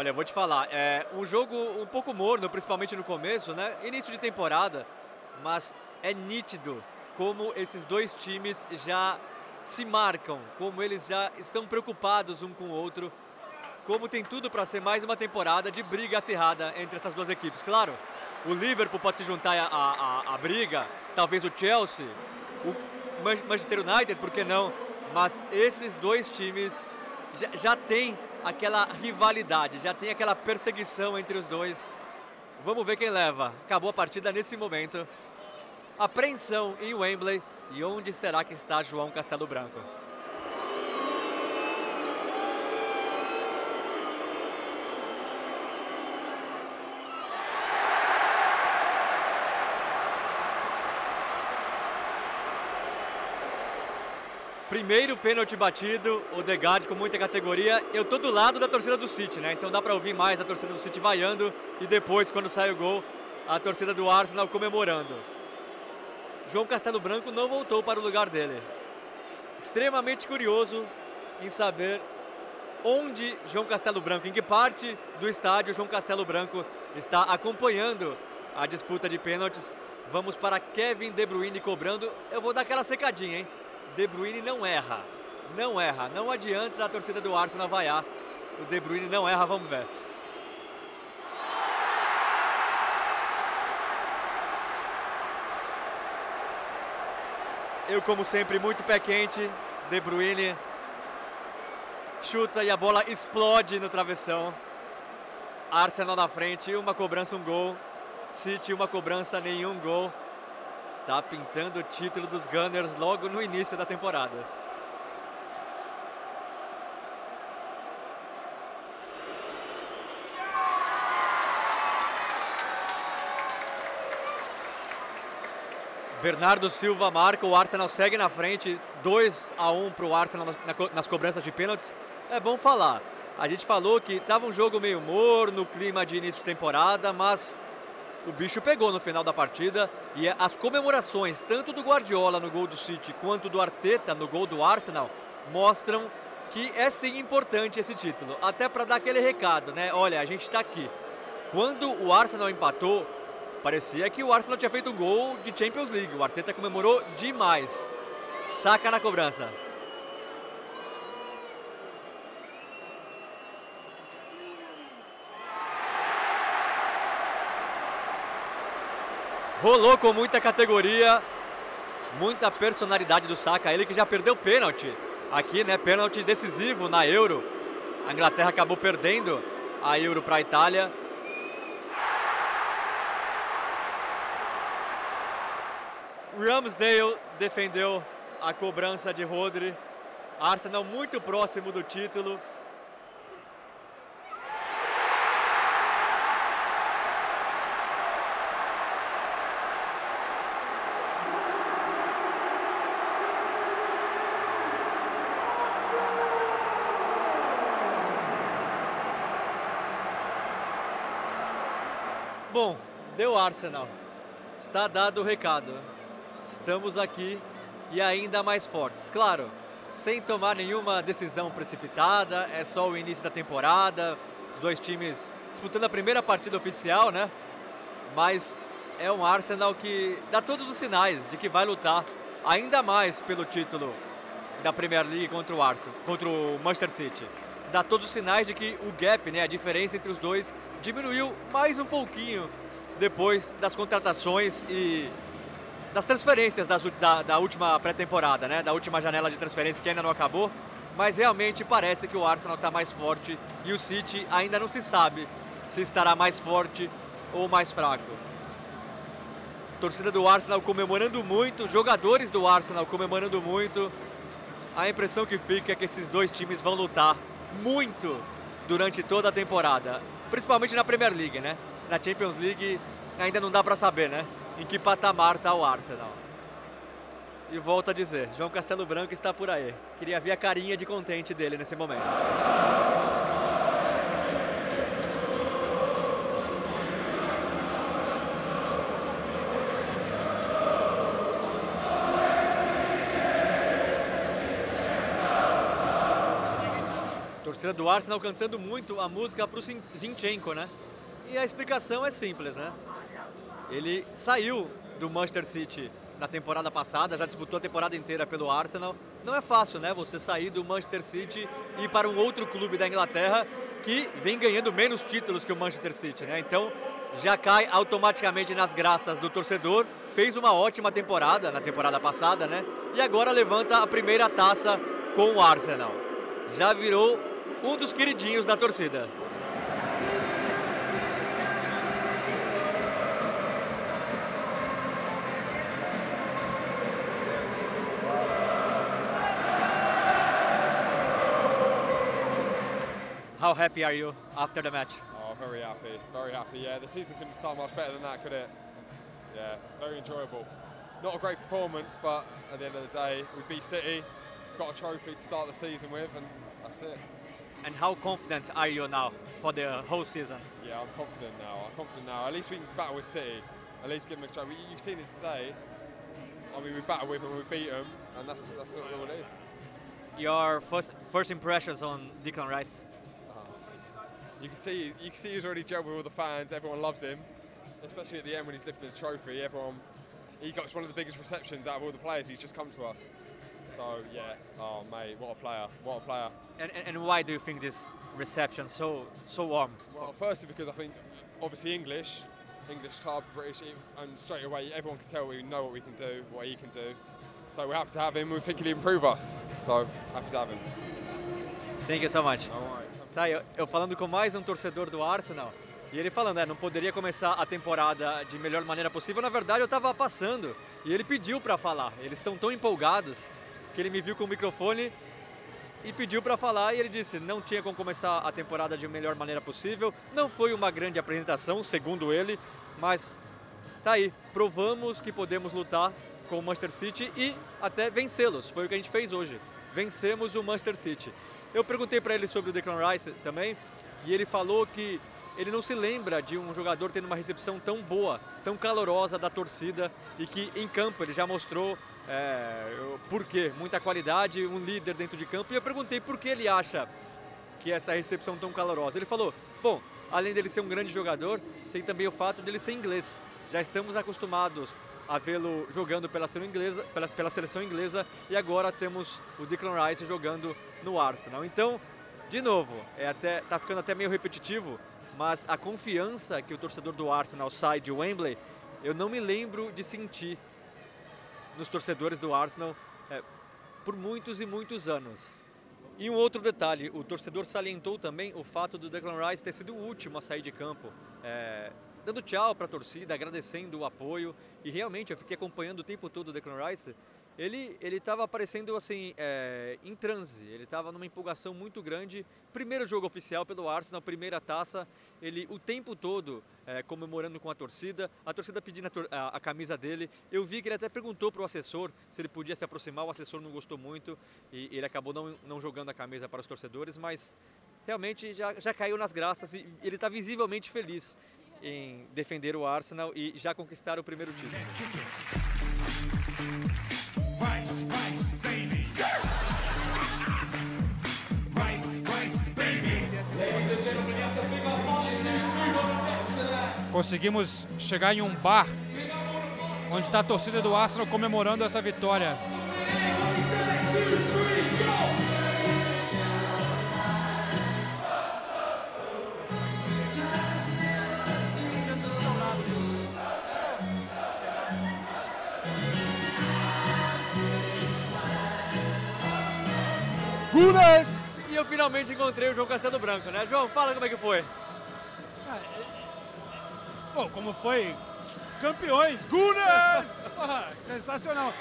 Olha, vou te falar, é um jogo um pouco morno, principalmente no começo, né? Início de temporada, mas é nítido como esses dois times já se marcam, como eles já estão preocupados um com o outro, como tem tudo para ser mais uma temporada de briga acirrada entre essas duas equipes. Claro, o Liverpool pode se juntar à, à, à briga, talvez o Chelsea, o Man- Manchester United, por que não? Mas esses dois times já, já tem aquela rivalidade, já tem aquela perseguição entre os dois. Vamos ver quem leva. Acabou a partida nesse momento. Apreensão em Wembley. E onde será que está João Castelo Branco? Primeiro pênalti batido, o Degard com muita categoria. Eu tô do lado da torcida do City, né? Então dá pra ouvir mais a torcida do City vaiando e depois, quando sai o gol, a torcida do Arsenal comemorando. João Castelo Branco não voltou para o lugar dele. Extremamente curioso em saber onde João Castelo Branco, em que parte do estádio João Castelo Branco está acompanhando a disputa de pênaltis. Vamos para Kevin De Bruyne cobrando. Eu vou dar aquela secadinha, hein? De Bruyne não erra. Não erra. Não adianta a torcida do Arsenal vaiar. O De Bruyne não erra, vamos ver. Eu, como sempre, muito pé quente. De Bruyne chuta e a bola explode no travessão. Arsenal na frente, uma cobrança, um gol. City, uma cobrança, nenhum gol. Tá pintando o título dos Gunners logo no início da temporada. Bernardo Silva marca, o Arsenal segue na frente, 2 a 1 para o Arsenal nas, nas cobranças de pênaltis. É bom falar, a gente falou que estava um jogo meio morno, clima de início de temporada, mas o bicho pegou no final da partida e as comemorações, tanto do Guardiola no gol do City quanto do Arteta no gol do Arsenal, mostram que é sim importante esse título. Até para dar aquele recado, né? Olha, a gente está aqui. Quando o Arsenal empatou, parecia que o Arsenal tinha feito um gol de Champions League. O Arteta comemorou demais. Saca na cobrança. Rolou com muita categoria. Muita personalidade do Saka, ele que já perdeu pênalti. Aqui, né, pênalti decisivo na Euro. A Inglaterra acabou perdendo a Euro para a Itália. Ramsdale defendeu a cobrança de Rodri. Arsenal muito próximo do título. Bom, deu Arsenal. Está dado o recado. Estamos aqui e ainda mais fortes. Claro, sem tomar nenhuma decisão precipitada, é só o início da temporada, os dois times disputando a primeira partida oficial, né? Mas é um Arsenal que dá todos os sinais de que vai lutar ainda mais pelo título da Premier League contra o Arsenal, contra o Manchester City. Dá todos os sinais de que o gap, né, a diferença entre os dois diminuiu mais um pouquinho depois das contratações e das transferências das, da, da última pré-temporada, né? Da última janela de transferência que ainda não acabou. Mas realmente parece que o Arsenal está mais forte e o City ainda não se sabe se estará mais forte ou mais fraco. Torcida do Arsenal comemorando muito, jogadores do Arsenal comemorando muito. A impressão que fica é que esses dois times vão lutar muito durante toda a temporada, principalmente na Premier League, né? Na Champions League ainda não dá para saber, né? em que patamar está o Arsenal. E volto a dizer, João Castelo Branco está por aí. Queria ver a carinha de contente dele nesse momento. Torcida do Arsenal cantando muito a música para o Zinchenko, né? E a explicação é simples, né? Ele saiu do Manchester City na temporada passada, já disputou a temporada inteira pelo Arsenal. Não é fácil, né? Você sair do Manchester City e ir para um outro clube da Inglaterra que vem ganhando menos títulos que o Manchester City, né? Então já cai automaticamente nas graças do torcedor. Fez uma ótima temporada na temporada passada, né? E agora levanta a primeira taça com o Arsenal. Já virou um dos queridinhos da torcida. How happy are you after the match? Oh, very happy, very happy. Yeah, the season couldn't start much better than that, could it? Yeah, very enjoyable. Not a great performance, but at the end of the day, we beat City, got a trophy to start the season with, and that's it. And how confident are you now for the whole season? Yeah, I'm confident now. I'm confident now. At least we can battle with City. At least give them a trophy. You've seen it today. I mean, we battle with them, we beat them, and that's that's all it is. Your first first impressions on Declan Rice? You can see you can see he's already gelled with all the fans. Everyone loves him, especially at the end when he's lifting the trophy. Everyone he got one of the biggest receptions out of all the players. He's just come to us. So yeah, oh mate, what a player! What a player! And, and, and why do you think this reception so so warm? Well, firstly because I think obviously English, English club, British, and straight away everyone can tell we know what we can do, what he can do. So we're happy to have him. We think he'll improve us. So happy to have him. Thank you so much. Tá, eu, eu, falando com mais um torcedor do Arsenal, e ele falando, né, não poderia começar a temporada de melhor maneira possível. Na verdade, eu estava passando e ele pediu para falar. Eles estão tão empolgados que ele me viu com o microfone e pediu para falar e ele disse, não tinha como começar a temporada de melhor maneira possível. Não foi uma grande apresentação, segundo ele, mas tá aí, provamos que podemos lutar com o Manchester City e até vencê-los. Foi o que a gente fez hoje. Vencemos o Manchester City. Eu perguntei para ele sobre o Declan Rice também e ele falou que ele não se lembra de um jogador tendo uma recepção tão boa, tão calorosa da torcida e que em campo ele já mostrou é, por quê, muita qualidade, um líder dentro de campo. E eu perguntei por que ele acha que essa recepção tão calorosa. Ele falou: bom, além dele ser um grande jogador, tem também o fato dele ser inglês. Já estamos acostumados a vê-lo jogando pela seleção, inglesa, pela, pela seleção inglesa e agora temos o Declan Rice jogando no Arsenal. Então, de novo, é até tá ficando até meio repetitivo, mas a confiança que o torcedor do Arsenal sai de Wembley, eu não me lembro de sentir nos torcedores do Arsenal é, por muitos e muitos anos. E um outro detalhe, o torcedor salientou também o fato do Declan Rice ter sido o último a sair de campo, é, dando tchau para a torcida, agradecendo o apoio. E realmente eu fiquei acompanhando o tempo todo o Declan Rice. Ele ele estava aparecendo assim é, em transe. Ele estava numa empolgação muito grande. Primeiro jogo oficial pelo Arsenal, primeira taça. Ele o tempo todo é, comemorando com a torcida, a torcida pedindo a, a, a, camisa dele. Eu vi que ele até perguntou para o assessor se ele podia se aproximar. O assessor não gostou muito e ele acabou não, não jogando a camisa para os torcedores, mas realmente já, já caiu nas graças e ele está visivelmente feliz em defender o Arsenal e já conquistar o primeiro título. Rice, rice, baby. Rice, rice, baby. Conseguimos chegar em um bar onde está a torcida do Arsenal comemorando essa vitória. Gunas! E eu finalmente encontrei o João Castelo Branco, né? João, fala como é que foi. Bom, como foi? Campeões! Gunas! Porra, sensacional!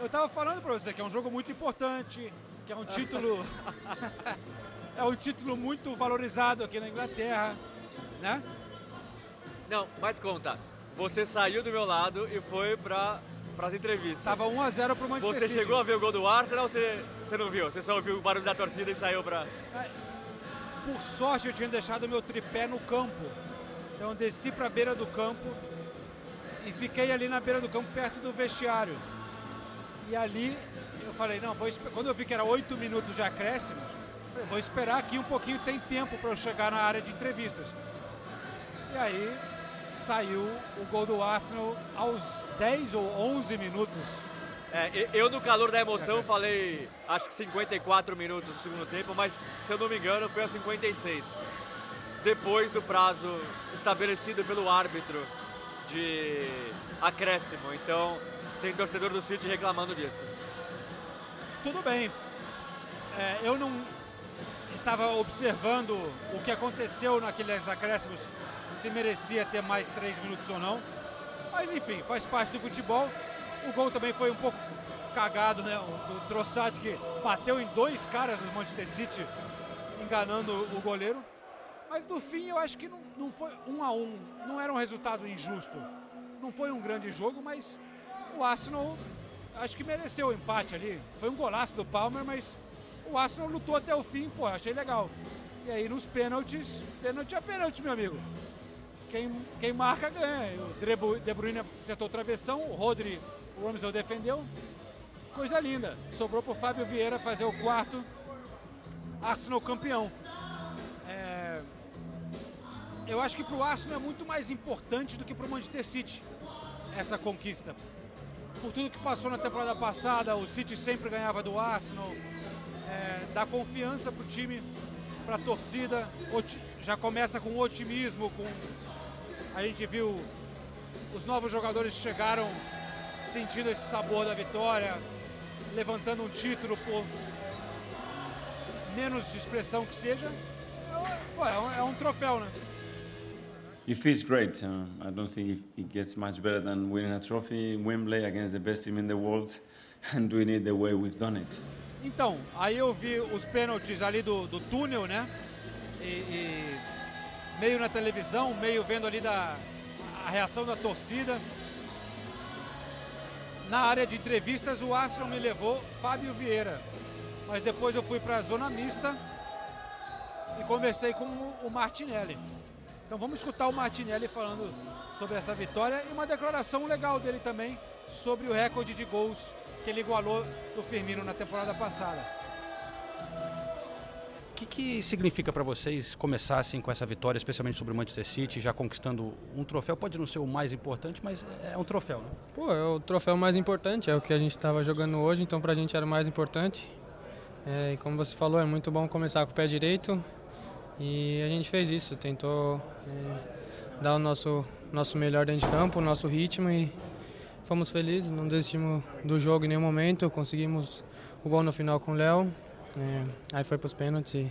Eu tava falando pra você que é um jogo muito importante, que é um título. é um título muito valorizado aqui na Inglaterra, né? Não, mas conta. Você saiu do meu lado e foi pra para as entrevistas. Tava 1 a 0 pro Manchester Você City. chegou a ver o gol do Arsenal ou você, você não viu? Você só ouviu o barulho da torcida e saiu para Por sorte eu tinha deixado meu tripé no campo. Então eu desci para a beira do campo e fiquei ali na beira do campo perto do vestiário. E ali eu falei, não, vou quando eu vi que era 8 minutos de acréscimos, vou esperar aqui um pouquinho, tem tempo para eu chegar na área de entrevistas. E aí saiu o gol do Arsenal aos 10 ou 11 minutos. É, eu, no calor da emoção, falei acho que 54 minutos do segundo tempo, mas se eu não me engano, foi a 56. Depois do prazo estabelecido pelo árbitro de acréscimo. Então, tem torcedor do City reclamando disso. Tudo bem. É, eu não estava observando o que aconteceu naqueles acréscimos se merecia ter mais três minutos ou não. Mas enfim, faz parte do futebol. O gol também foi um pouco cagado, né? O, o Trossard que bateu em dois caras do Manchester City, enganando o goleiro. Mas no fim eu acho que não, não foi um a um, não era um resultado injusto. Não foi um grande jogo, mas o Arsenal acho que mereceu o empate ali. Foi um golaço do Palmer, mas o Arsenal lutou até o fim, pô, achei legal. E aí nos pênaltis, pênalti é pênalti, meu amigo quem, quem marca ganha. O De Bruyne acertou travessão, o Rodri, o Ramsel defendeu. Coisa linda. Sobrou para o Fábio Vieira fazer o quarto Arsenal campeão. É... Eu acho que para o Arsenal é muito mais importante do que para o Manchester City essa conquista. Por tudo que passou na temporada passada, o City sempre ganhava do Arsenal. É, dá confiança para o time, para a torcida. Já começa com otimismo, com a gente viu os novos jogadores chegaram sentindo esse sabor da vitória, levantando um título por menos de expressão que seja. É um, é um troféu, né? It feels great. Uh, I don't think it gets much better than winning a trophy in Wembley against the best team in the world and doing it the way we've done it. Então, aí eu vi os pênaltis ali do, do túnel, né? E, e meio na televisão, meio vendo ali da, a reação da torcida. Na área de entrevistas, o Astro me levou Fábio Vieira. Mas depois eu fui para a zona mista e conversei com o Martinelli. Então vamos escutar o Martinelli falando sobre essa vitória e uma declaração legal dele também sobre o recorde de gols que ele igualou do Firmino na temporada passada que, que significa para vocês começar assim, com essa vitória, especialmente sobre o Manchester City, já conquistando um troféu? Pode não ser o mais importante, mas é um troféu, né? Pô, é o troféu mais importante, é o que a gente estava jogando hoje, então para a gente era o mais importante. É, e como você falou, é muito bom começar com o pé direito e a gente fez isso, tentou é, dar o nosso, nosso melhor dentro de campo, o nosso ritmo e fomos felizes, não desistimos do jogo em nenhum momento, conseguimos o gol no final com o Léo, é, aí foi para os pênaltis e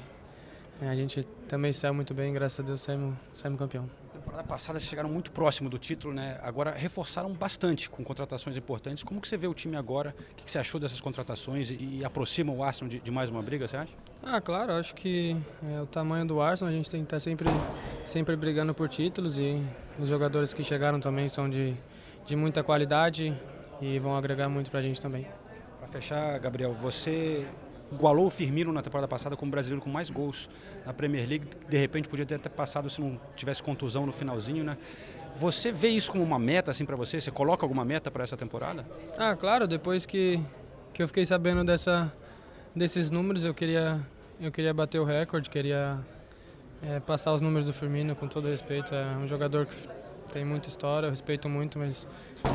é, a gente também saiu muito bem, graças a Deus saímos, saímos campeão. temporada passada vocês chegaram muito próximo do título, né? Agora reforçaram bastante com contratações importantes. Como que você vê o time agora? O que, que você achou dessas contratações e, e aproxima o Arsenal de, de, mais uma briga, você acha? Ah, claro, acho que é, o tamanho do Arsenal, a gente tem que estar sempre, sempre brigando por títulos e os jogadores que chegaram também são de, de muita qualidade e vão agregar muito para a gente também. Para fechar, Gabriel, você igualou o Firmino na temporada passada como brasileiro com mais gols na Premier League. De repente podia ter passado se não tivesse contusão no finalzinho, né? Você vê isso como uma meta assim para você? Você coloca alguma meta para essa temporada? Ah, claro. Depois que que eu fiquei sabendo dessa desses números, eu queria eu queria bater o recorde, queria é, passar os números do Firmino com todo respeito. É um jogador que tem muita história, eu respeito muito, mas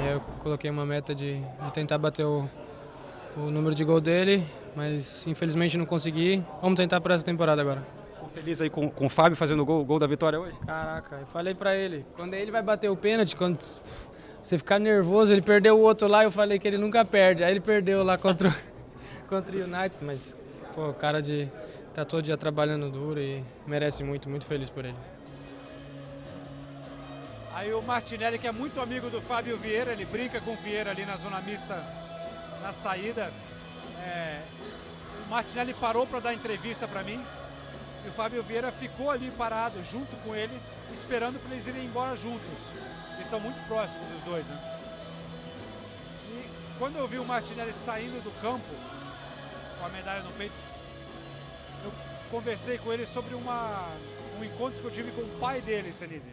é, eu coloquei uma meta de, de tentar bater o o número de gol dele, mas infelizmente não consegui. Vamos tentar para essa temporada agora. Feliz aí com, com o Fábio fazendo o gol, gol da vitória hoje? Caraca, eu falei para ele, quando ele vai bater o pênalti, quando você ficar nervoso, ele perdeu o outro lá, eu falei que ele nunca perde. Aí ele perdeu lá contra, contra o United, mas pô, cara de tá todo dia trabalhando duro e merece muito, muito feliz por ele. Aí o Martinelli, que é muito amigo do Fábio Vieira, ele brinca com o Vieira ali na zona mista na saída, é, o Martinelli parou para dar entrevista para mim e o Fábio Vieira ficou ali parado junto com ele, esperando para eles irem embora juntos. Eles são muito próximos os dois, né? E quando eu vi o Martinelli saindo do campo com a medalha no peito, eu conversei com ele sobre uma, um encontro que eu tive com o pai dele, Senise.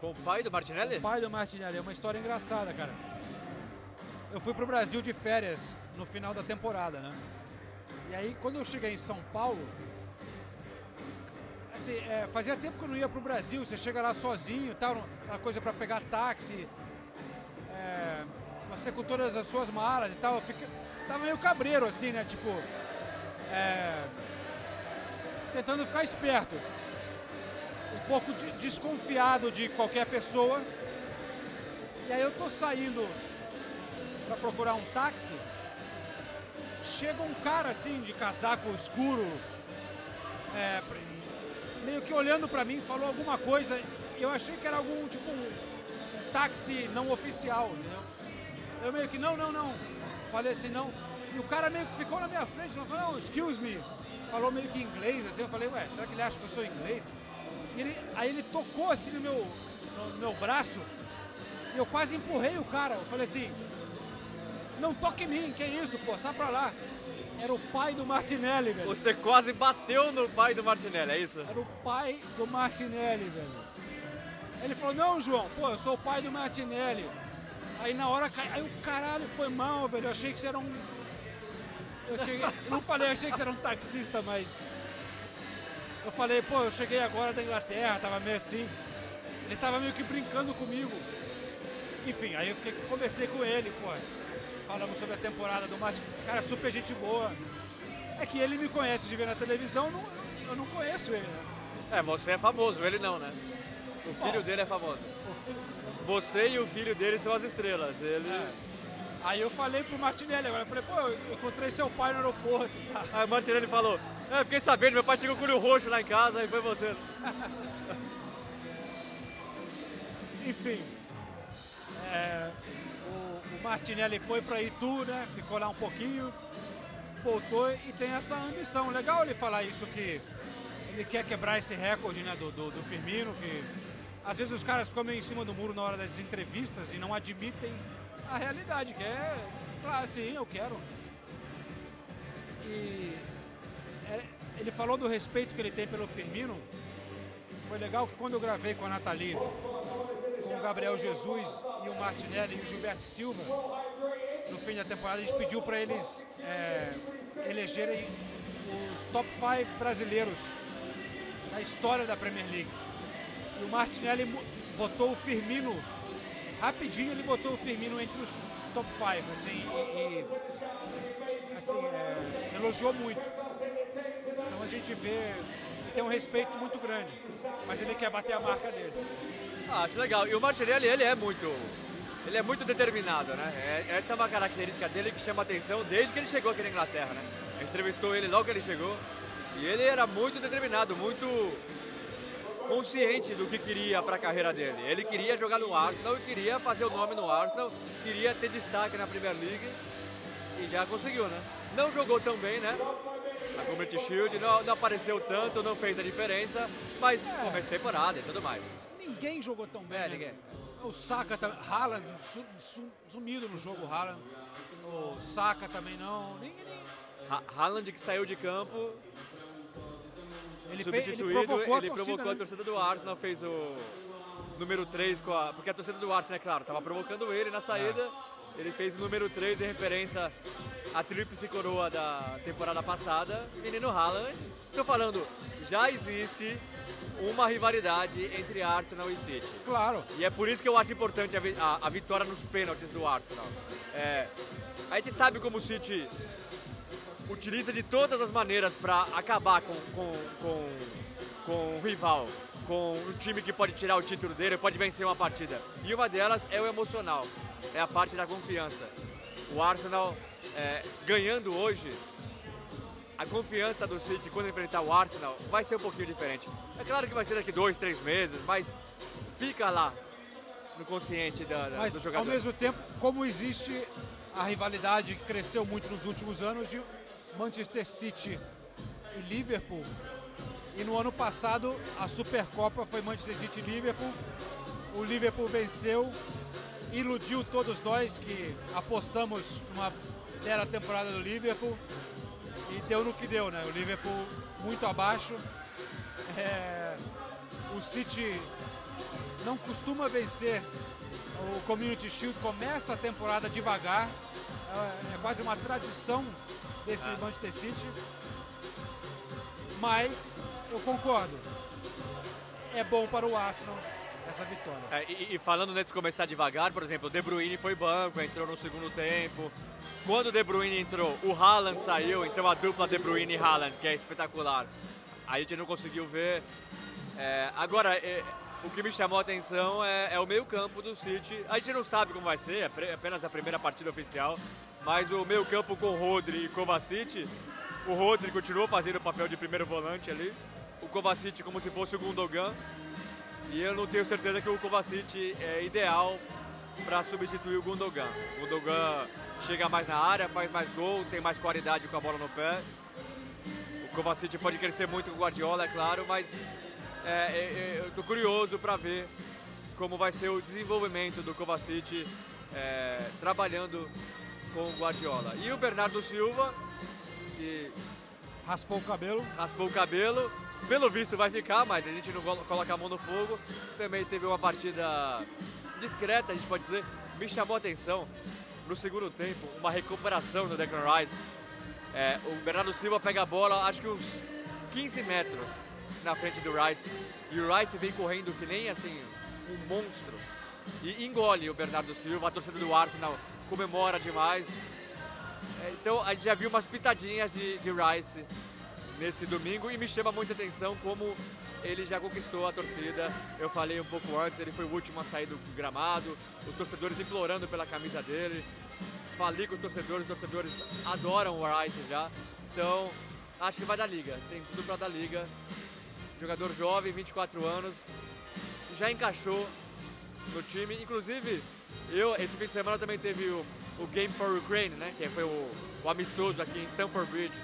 Com o pai do Martinelli? O pai do Martinelli, é uma história engraçada, cara eu fui pro Brasil de férias no final da temporada, né? E aí, quando eu cheguei em São Paulo, assim, é, fazia tempo que eu não ia pro Brasil. Você chega lá sozinho, tal, uma coisa para pegar táxi, é, você com todas as suas malas e tal. Fiquei, tava meio cabreiro, assim, né? Tipo, é, tentando ficar esperto. Um pouco de, desconfiado de qualquer pessoa. E aí eu tô saindo para procurar um táxi, chega um cara assim de casaco escuro, é, meio que olhando para mim, falou alguma coisa. Eu achei que era algum tipo um, um táxi não oficial, entendeu? Eu meio que não, não, não. Falei assim, não. E o cara meio que ficou na minha frente, falou, não, excuse me. Falou meio que inglês, assim, eu falei, ué, será que ele acha que eu sou inglês? Ele, aí ele tocou assim no meu, no meu braço e eu quase empurrei o cara. Eu falei assim, não toque em mim, que isso, pô, sai pra lá. Era o pai do Martinelli, velho. Você quase bateu no pai do Martinelli, é isso? Era o pai do Martinelli, velho. Ele falou, não, João, pô, eu sou o pai do Martinelli. Aí na hora, aí o caralho foi mal, velho. Eu achei que você era um. Eu cheguei, não falei, achei que você era um taxista, mas. Eu falei, pô, eu cheguei agora da Inglaterra, tava meio assim. Ele tava meio que brincando comigo. Enfim, aí eu fiquei, conversei com ele, pô falamos sobre a temporada do Martin. Cara, super gente boa. É que ele me conhece de ver na televisão, não, eu não conheço ele, né? É, você é famoso, ele não, né? O filho dele é famoso. Você e o filho dele são as estrelas. Ele. É. Aí eu falei pro Martinelli agora, eu falei, pô, eu encontrei seu pai no aeroporto. Aí o Martinelli falou, é, fiquei sabendo, meu pai chegou com o roxo lá em casa e foi você. Enfim. É, Martinelli foi para Itu, né? Ficou lá um pouquinho, voltou e tem essa ambição. Legal ele falar isso que ele quer quebrar esse recorde né, do, do, do Firmino, que às vezes os caras ficam meio em cima do muro na hora das entrevistas e não admitem a realidade, que é, claro, sim, eu quero. E é, ele falou do respeito que ele tem pelo Firmino. Foi legal que quando eu gravei com a Nathalie com o Gabriel Jesus e o Martinelli e o Gilberto Silva, no fim da temporada, a gente pediu para eles é, elegerem os top 5 brasileiros da história da Premier League. E o Martinelli botou o Firmino, rapidinho ele botou o Firmino entre os top 5, assim, e, assim, é, elogiou muito. Então a gente vê tem um respeito muito grande, mas ele quer bater a marca dele. Ah, acho legal. E o Martinelli, ele é muito ele é muito determinado, né? É- essa é uma característica dele que chama atenção desde que ele chegou aqui na Inglaterra, né? A gente entrevistou ele logo que ele chegou e ele era muito determinado, muito consciente do que queria para a carreira dele. Ele queria jogar no Arsenal, queria fazer o nome no Arsenal, queria ter destaque na Premier League e já conseguiu, né? Não jogou tão bem, né? Na Community Shield, não, não apareceu tanto, não fez a diferença, mas começo temporada e tudo mais. Ninguém jogou tão bem. É, né? ninguém. O Saka também. Haaland su- su- sumido no jogo, Haaland. O Saka também não. Ninguém, Ha Haaland que saiu de campo, Ele fez- ele substituído, provocou a ele torcida, provocou a né? torcida do Arsenal, fez o número 3 com a. Porque a torcida do Arsenal, é claro, estava provocando ele na saída. É. Ele fez o número 3 em referência à tríplice coroa da temporada passada. Menino Haaland. Tô falando, já existe uma rivalidade entre Arsenal e City. Claro. E é por isso que eu acho importante a, a- a vitória nos pênaltis do Arsenal. É, a gente sabe como o City utiliza de todas as maneiras para acabar com, com, com, com o rival, com o time que pode tirar o título dele, pode vencer uma partida. E uma delas é o emocional, é a parte da confiança. O Arsenal é, ganhando hoje, a confiança do City quando enfrentar o Arsenal vai ser um pouquinho diferente. É claro que vai ser daqui dois, três meses, mas fica lá no consciente da, da, Mas, do ao jogador. mesmo tempo, como existe a rivalidade que cresceu muito nos últimos anos de Manchester City e Liverpool. E no ano passado, a Supercopa foi Manchester City e Liverpool. O Liverpool venceu, iludiu todos nós que apostamos numa bela temporada do Liverpool. E deu no que deu, né? O Liverpool muito abaixo. É, o City não costuma vencer o Community Shield, começa a temporada devagar, é, é quase uma tradição desse Ah. Manchester City. Mas eu concordo, é bom para o Arsenal essa vitória. É, e, e falando antes de começar devagar, por exemplo, o De Bruyne foi banco, entrou no segundo tempo. Quando o De Bruyne entrou, o Haaland saiu, então a dupla De Bruyne e Haaland, que é espetacular. A gente não conseguiu ver. É, agora, é, o que me chamou a atenção é, é o meio campo do City. A gente não sabe como vai ser, é apenas a primeira partida oficial. Mas o meio campo com Rodri e Kovacic, o Rodri continuou fazendo o papel de primeiro volante ali. O Kovacic como se fosse o Gundogan. E eu não tenho certeza que o Kovacic é ideal para substituir o Gundogan. O Gundogan chega mais na área, faz mais gol, tem mais qualidade com a bola no pé. O Kovacic pode crescer muito com o Guardiola, é claro, mas é, é, é, eu tô curioso para ver como vai ser o desenvolvimento do Kovacic é, trabalhando com o Guardiola. E o Bernardo Silva, que raspou o cabelo, raspou o cabelo, pelo visto vai ficar, mas a gente não colo- coloca a mão no fogo. Também teve uma partida discreta, a gente pode dizer. Me chamou a atenção no segundo tempo uma recuperação do Declan Rice. É, o Bernardo Silva pega a bola, acho que uns 15 metros na frente do Rice. E o Rice vem correndo que nem assim, um monstro. E engole o Bernardo Silva, a torcida do Arsenal comemora demais. É, Então a gente já viu umas pitadinhas de, de Rice nesse domingo e me chama muita atenção como ele já conquistou a torcida. Eu falei um pouco antes, ele foi o último a sair do gramado, os torcedores implorando pela camisa dele. Falei com os torcedores, os torcedores adoram o Rice já. Então, acho que vai dar liga, tem tudo para dar liga. Jogador jovem, 24 anos, já encaixou no time. Inclusive, eu esse fim de semana também teve o, o Game for Ukraine, né? Que foi o, o amistoso aqui em Stamford Bridge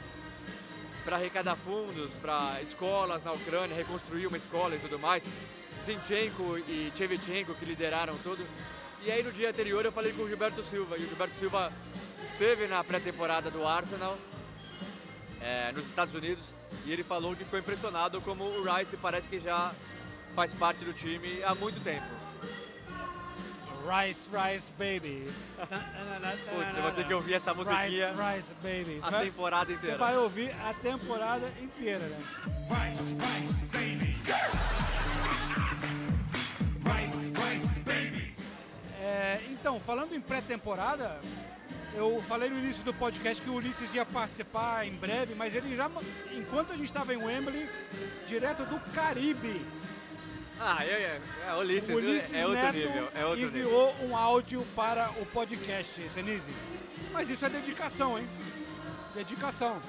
para arrecadar fundos para escolas na Ucrânia, reconstruir uma escola e tudo mais. Zinchenko e Chevchenko que lideraram tudo. E aí no dia anterior eu falei com o Gilberto Silva e o Gilberto Silva esteve na pré-temporada do Arsenal é, nos Estados Unidos e ele falou que ficou impressionado como o Rice parece que já faz parte do time há muito tempo. Rice, Rice Baby. Putz, eu vou ter que ouvir essa musiquinha Rice, Rice Baby. a Você vai- temporada inteira. Você vai ouvir a temporada inteira, né? Rice, rice, baby. Rice, rice, baby. É, então, falando em pré-temporada, eu falei no início do podcast que o Ulisses ia participar em breve, mas ele já, enquanto a gente estava em Wembley, direto do Caribe, Ah, é, é, é Ulisses, Ulisses é outro Neto nível. É outro enviou um áudio para o podcast, Senise. Mas isso é dedicação, hein? Dedicação.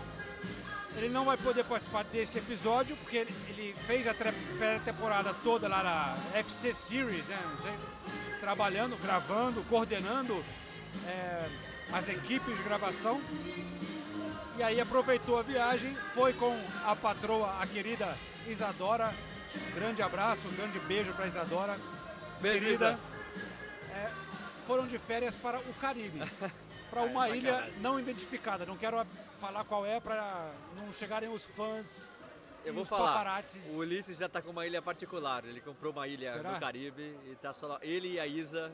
Ele não vai poder participar desse episódio porque ele, ele fez a pré-temporada toda lá na FC Series, né? Sei, trabalhando, gravando, coordenando é, as equipes de gravação. E aí aproveitou a viagem, foi com a patroa, a querida Isadora. Grande abraço, um grande beijo para Isadora. Beijo, querida. Isa. É, foram de férias para o Caribe. Para uma Ai, ilha não identificada. Não quero falar qual é para não chegarem os fãs Eu vou os falar, paparazzis. o Ulisses já tá com uma ilha particular. Ele comprou uma ilha Será? no Caribe e tá só ele e a Isa.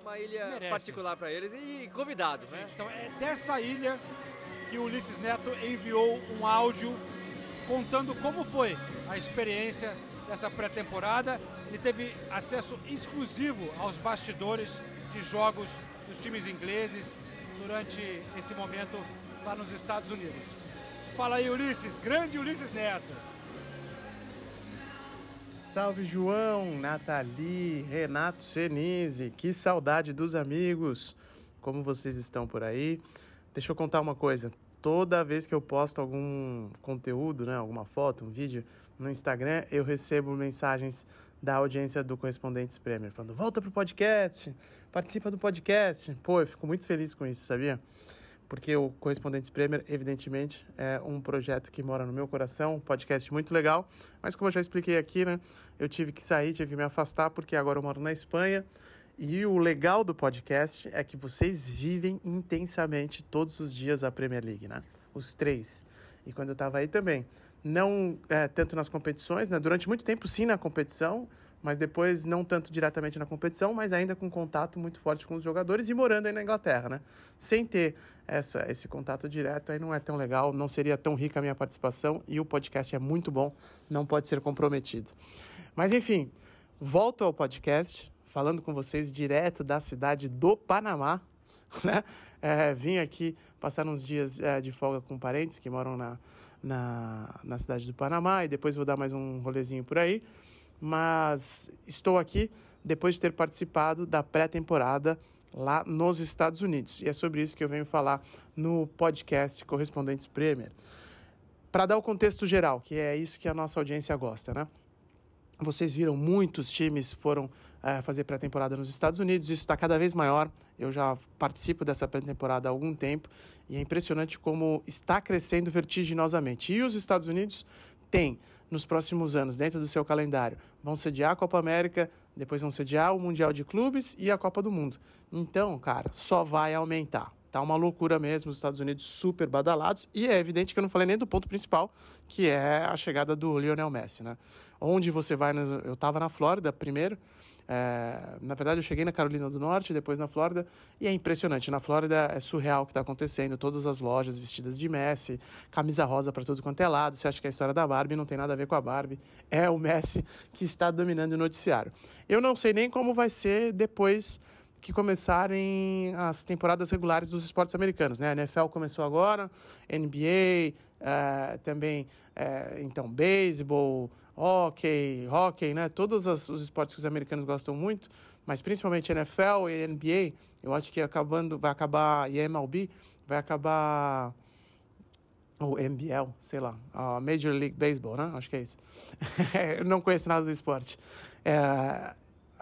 Uma ilha Merece. particular para eles e convidados, né? Então é dessa ilha que o Ulisses Neto enviou um áudio contando como foi a experiência dessa pré-temporada. Ele teve acesso exclusivo aos bastidores de jogos dos times ingleses durante esse momento lá nos Estados Unidos. Fala aí, Ulisses, grande Ulisses Neto. Salve João, Nathalie, Renato Senise, que saudade dos amigos. Como vocês estão por aí? Deixa eu contar uma coisa. Toda vez que eu posto algum conteúdo, né, alguma foto, um vídeo no Instagram, eu recebo mensagens da audiência do Correspondentes Premier falando: "Volta pro podcast, participa do podcast". Pô, eu fico muito feliz com isso, sabia? porque o Correspondentes Premier, evidentemente, é um projeto que mora no meu coração, um podcast muito legal, mas como eu já expliquei aqui, né, eu tive que sair, tive que me afastar, porque agora eu moro na Espanha, e o legal do podcast é que vocês vivem intensamente todos os dias a Premier League, né? Os três. E quando eu estava aí também, não é, tanto nas competições, né? Durante muito tempo sim na competição, mas depois não tanto diretamente na competição, mas ainda com contato muito forte com os jogadores e morando aí na Inglaterra, né? Sem ter essa, esse contato direto, aí não é tão legal, não seria tão rica a minha participação e o podcast é muito bom, não pode ser comprometido. Mas enfim, volto ao podcast, falando com vocês direto da cidade do Panamá, né? É, vim aqui passar uns dias é, de folga com parentes que moram na, na, na cidade do Panamá e depois vou dar mais um rolezinho por aí. Mas estou aqui depois de ter participado da pré-temporada lá nos Estados Unidos. E é sobre isso que eu venho falar no podcast Correspondentes Premier. Para dar o contexto geral, que é isso que a nossa audiência gosta, né? Vocês viram, muitos times foram eh, fazer pré-temporada nos Estados Unidos, isso está cada vez maior. Eu já participo dessa pré-temporada há algum tempo e é impressionante como está crescendo vertiginosamente. E os Estados Unidos têm, nos próximos anos, dentro do seu calendário, vão sediar a Copa América, depois vão sediar o Mundial de Clubes e a Copa do Mundo. Então, cara, só vai aumentar. Tá uma loucura mesmo, os Estados Unidos super badalados. E é evidente que eu não falei nem do ponto principal, que é a chegada do Lionel Messi, né? Onde você vai... no- Eu estava na Flórida primeiro. é, Na verdade, eu cheguei na Carolina do Norte, depois na Flórida. E é impressionante. Na Flórida é surreal o que está acontecendo. Todas as lojas vestidas de Messi, camisa rosa para tudo quanto é lado. Você acha que é a história da Barbie não tem nada a ver com a Barbie. É o Messi que está dominando o noticiário. Eu não sei nem como vai ser depois que começarem as temporadas regulares dos esportes americanos, né? A NFL começou agora, NBA, eh, também, eh, então, beisebol, hockey, hockey, né? Todos os esportes que os americanos gostam muito, mas principalmente NFL e NBA, eu acho que acabando, vai acabar, e MLB, vai acabar ou MBL, sei lá, Major League Baseball, né? Acho que é isso. eu não conheço nada do esporte. É,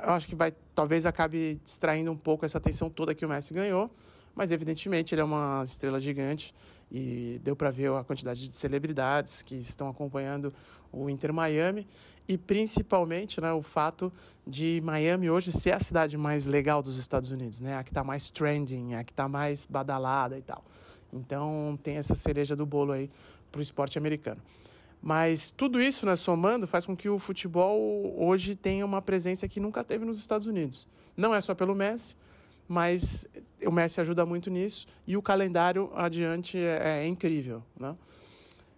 eu acho que vai, talvez acabe distraindo um pouco essa atenção toda que o Messi ganhou, mas evidentemente ele é uma estrela gigante e deu para ver a quantidade de celebridades que estão acompanhando o Inter Miami e principalmente, né, o fato de Miami hoje ser a cidade mais legal dos Estados Unidos, né? A que está mais trending, a que está mais badalada e tal. Então tem essa cereja do bolo aí para o esporte americano. Mas tudo isso, né, somando, faz com que o futebol hoje tenha uma presença que nunca teve nos Estados Unidos. Não é só pelo Messi, mas o Messi ajuda muito nisso e o calendário adiante é, é incrível, né?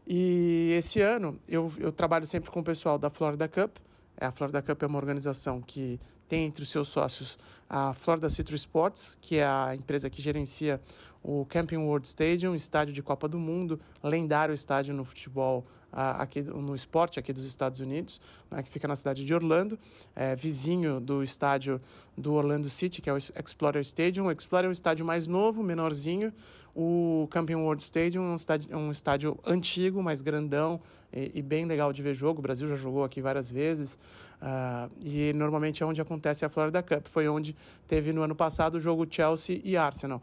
E esse ano eu, eu trabalho sempre com o pessoal da Florida Cup. A Florida Cup é uma organização que tem entre os seus sócios a Florida Citrus Sports, que é a empresa que gerencia o Camping World Stadium, estádio de Copa do Mundo, lendário estádio no futebol aqui no esporte aqui dos Estados Unidos, né, que fica na cidade de Orlando, é, vizinho do estádio do Orlando City, que é o Explorer Stadium. O Explorer é um estádio mais novo, menorzinho. O Campion World Stadium é um estádio, um estádio antigo, mais grandão e, e, bem legal de ver jogo. O Brasil já jogou aqui várias vezes. Uh, e normalmente é onde acontece a Florida Cup. Foi onde teve no ano passado o jogo Chelsea e Arsenal.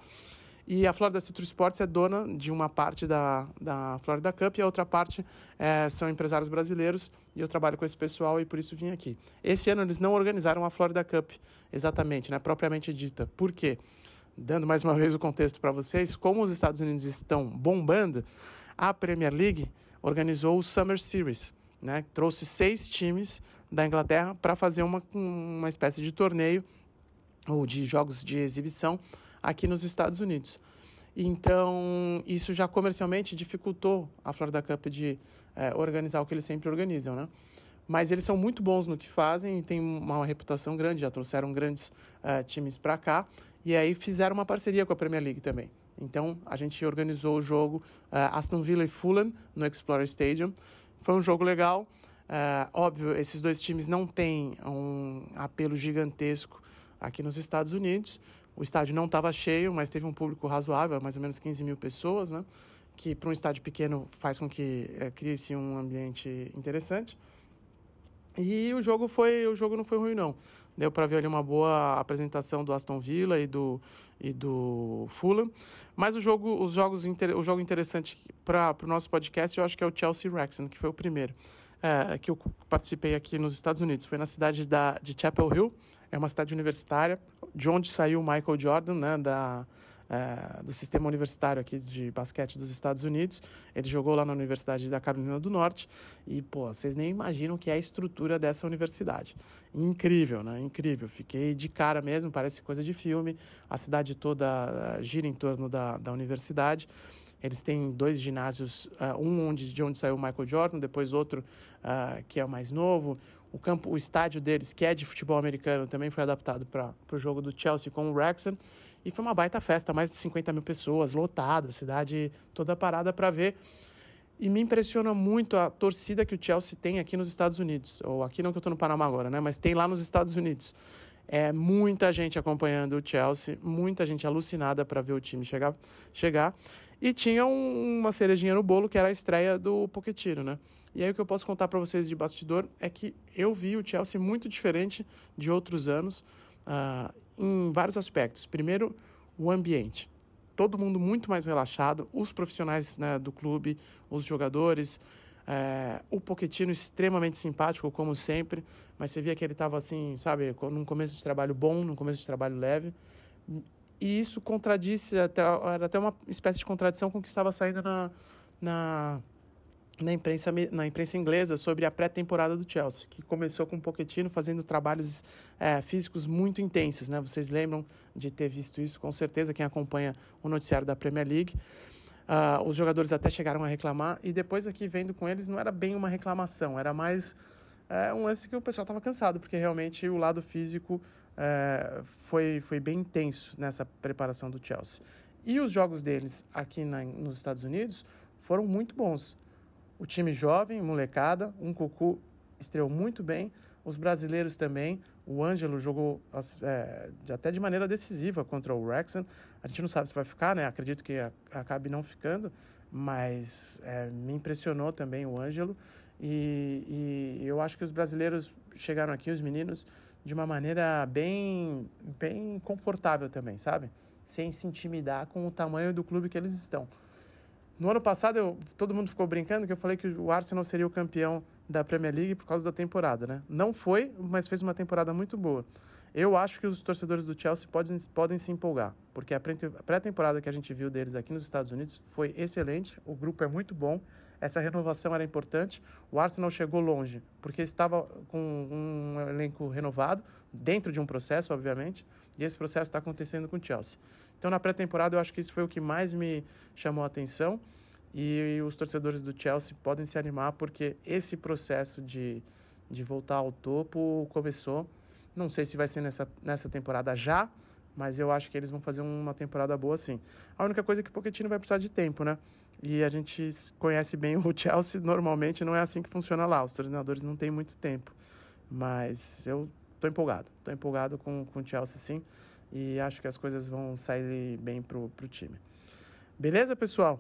E a Florida Citrus Sports é dona de uma parte da, da Florida Cup e a outra parte é, são empresários brasileiros e eu trabalho com esse pessoal e por isso vim aqui. Esse ano eles não organizaram a Florida Cup exatamente, né, propriamente dita. Por quê? Dando mais uma vez o contexto para vocês, como os Estados Unidos estão bombando, a Premier League organizou o Summer Series, né? Trouxe seis times da Inglaterra para fazer uma, uma espécie de torneio ou de jogos de exibição aqui nos Estados Unidos. Então, isso já comercialmente dificultou a Florida Cup de é, organizar o que eles sempre organizam, né? Mas eles são muito bons no que fazem e têm uma reputação grande, já trouxeram grandes uh, times para cá e aí fizeram uma parceria com a Premier League também. Então, a gente organizou o jogo uh, Aston Villa e Fulham no Explorer Stadium. Foi um jogo legal. Uh, óbvio, esses dois times não têm um apelo gigantesco aqui nos Estados Unidos, o estádio não estava cheio, mas teve um público razoável, mais ou menos 15 mil pessoas, né? que para um estádio pequeno faz com que é, crie-se um ambiente interessante. E o jogo foi, o jogo não foi ruim não. Deu para ver ali uma boa apresentação do Aston Villa e do e do Fulham. Mas o jogo, os jogos o jogo interessante para o nosso podcast, eu acho que é o Chelsea Wrexham, que foi o primeiro é, que eu participei aqui nos Estados Unidos. Foi na cidade da, de Chapel Hill, é uma cidade universitária, de onde saiu o Michael Jordan, né, da, é, do sistema universitário aqui de basquete dos Estados Unidos. Ele jogou lá na Universidade da Carolina do Norte e, pô, vocês nem imaginam o que é a estrutura dessa universidade. Incrível, né? Incrível. Fiquei de cara mesmo, parece coisa de filme. A cidade toda uh, gira em torno da, da universidade. Eles têm dois ginásios, uh, um onde, de onde saiu o Michael Jordan, depois outro uh, que é o mais novo. O campo, o estádio deles, que é de futebol americano, também foi adaptado para o jogo do Chelsea com o Wrexham. E foi uma baita festa, mais de 50 mil pessoas, lotado, cidade toda parada para ver. E me impressiona muito a torcida que o Chelsea tem aqui nos Estados Unidos. Ou aqui não que eu estou no Panamá agora, né? Mas tem lá nos Estados Unidos. É muita gente acompanhando o Chelsea, muita gente alucinada para ver o time chegar. chegar. E tinha um, uma cerejinha no bolo, que era a estreia do Pochettino, né? E aí o que eu posso contar para vocês de bastidor é que eu vi o Chelsea muito diferente de outros anos uh, em vários aspectos. Primeiro, o ambiente. Todo mundo muito mais relaxado, os profissionais né, do clube, os jogadores, é, o Pochettino extremamente simpático, como sempre, mas você via que ele estava assim, sabe, num começo de trabalho bom, num começo de trabalho leve. E isso contradisse, até, era até uma espécie de contradição com o que estava saindo na, na, na, imprensa, na imprensa inglesa sobre a pré-temporada do Chelsea, que começou com o Pochettino fazendo trabalhos é, físicos muito intensos. Né? Vocês lembram de ter visto isso, com certeza, quem acompanha o noticiário da Premier League. Uh, os jogadores até chegaram a reclamar, e depois aqui vendo com eles, não era bem uma reclamação, era mais é, um lance que o pessoal estava cansado, porque realmente o lado físico é, foi, foi bem intenso nessa preparação do Chelsea. E os jogos deles aqui na, nos Estados Unidos foram muito bons. O time jovem, molecada, um Cucu estreou muito bem, os brasileiros também. O Ângelo jogou é, até de maneira decisiva contra o Wrexham. A gente não sabe se vai ficar, né? Acredito que acabe não ficando, mas é, me impressionou também o Ângelo. E, e eu acho que os brasileiros chegaram aqui, os meninos, de uma maneira bem, bem confortável também, sabe? Sem se intimidar com o tamanho do clube que eles estão. No ano passado, eu, todo mundo ficou brincando que eu falei que o Arsenal seria o campeão da Premier League por causa da temporada, né? Não foi, mas fez uma temporada muito boa. Eu acho que os torcedores do Chelsea podem, podem se empolgar, porque a pré-temporada que a gente viu deles aqui nos Estados Unidos foi excelente, o grupo é muito bom, essa renovação era importante. O Arsenal chegou longe, porque estava com um elenco renovado, dentro de um processo, obviamente, e esse processo está acontecendo com o Chelsea. Então, na pré-temporada, eu acho que isso foi o que mais me chamou a atenção. E os torcedores do Chelsea podem se animar, porque esse processo de, de voltar ao topo começou. Não sei se vai ser nessa, nessa temporada já, mas eu acho que eles vão fazer uma temporada boa sim. A única coisa é que o Pochettino vai precisar de tempo, né? E a gente conhece bem o Chelsea, normalmente não é assim que funciona lá. Os treinadores não têm muito tempo. Mas eu tô empolgado. Tô empolgado com, com o Chelsea, sim. E acho que as coisas vão sair bem pro, pro time. Beleza, pessoal?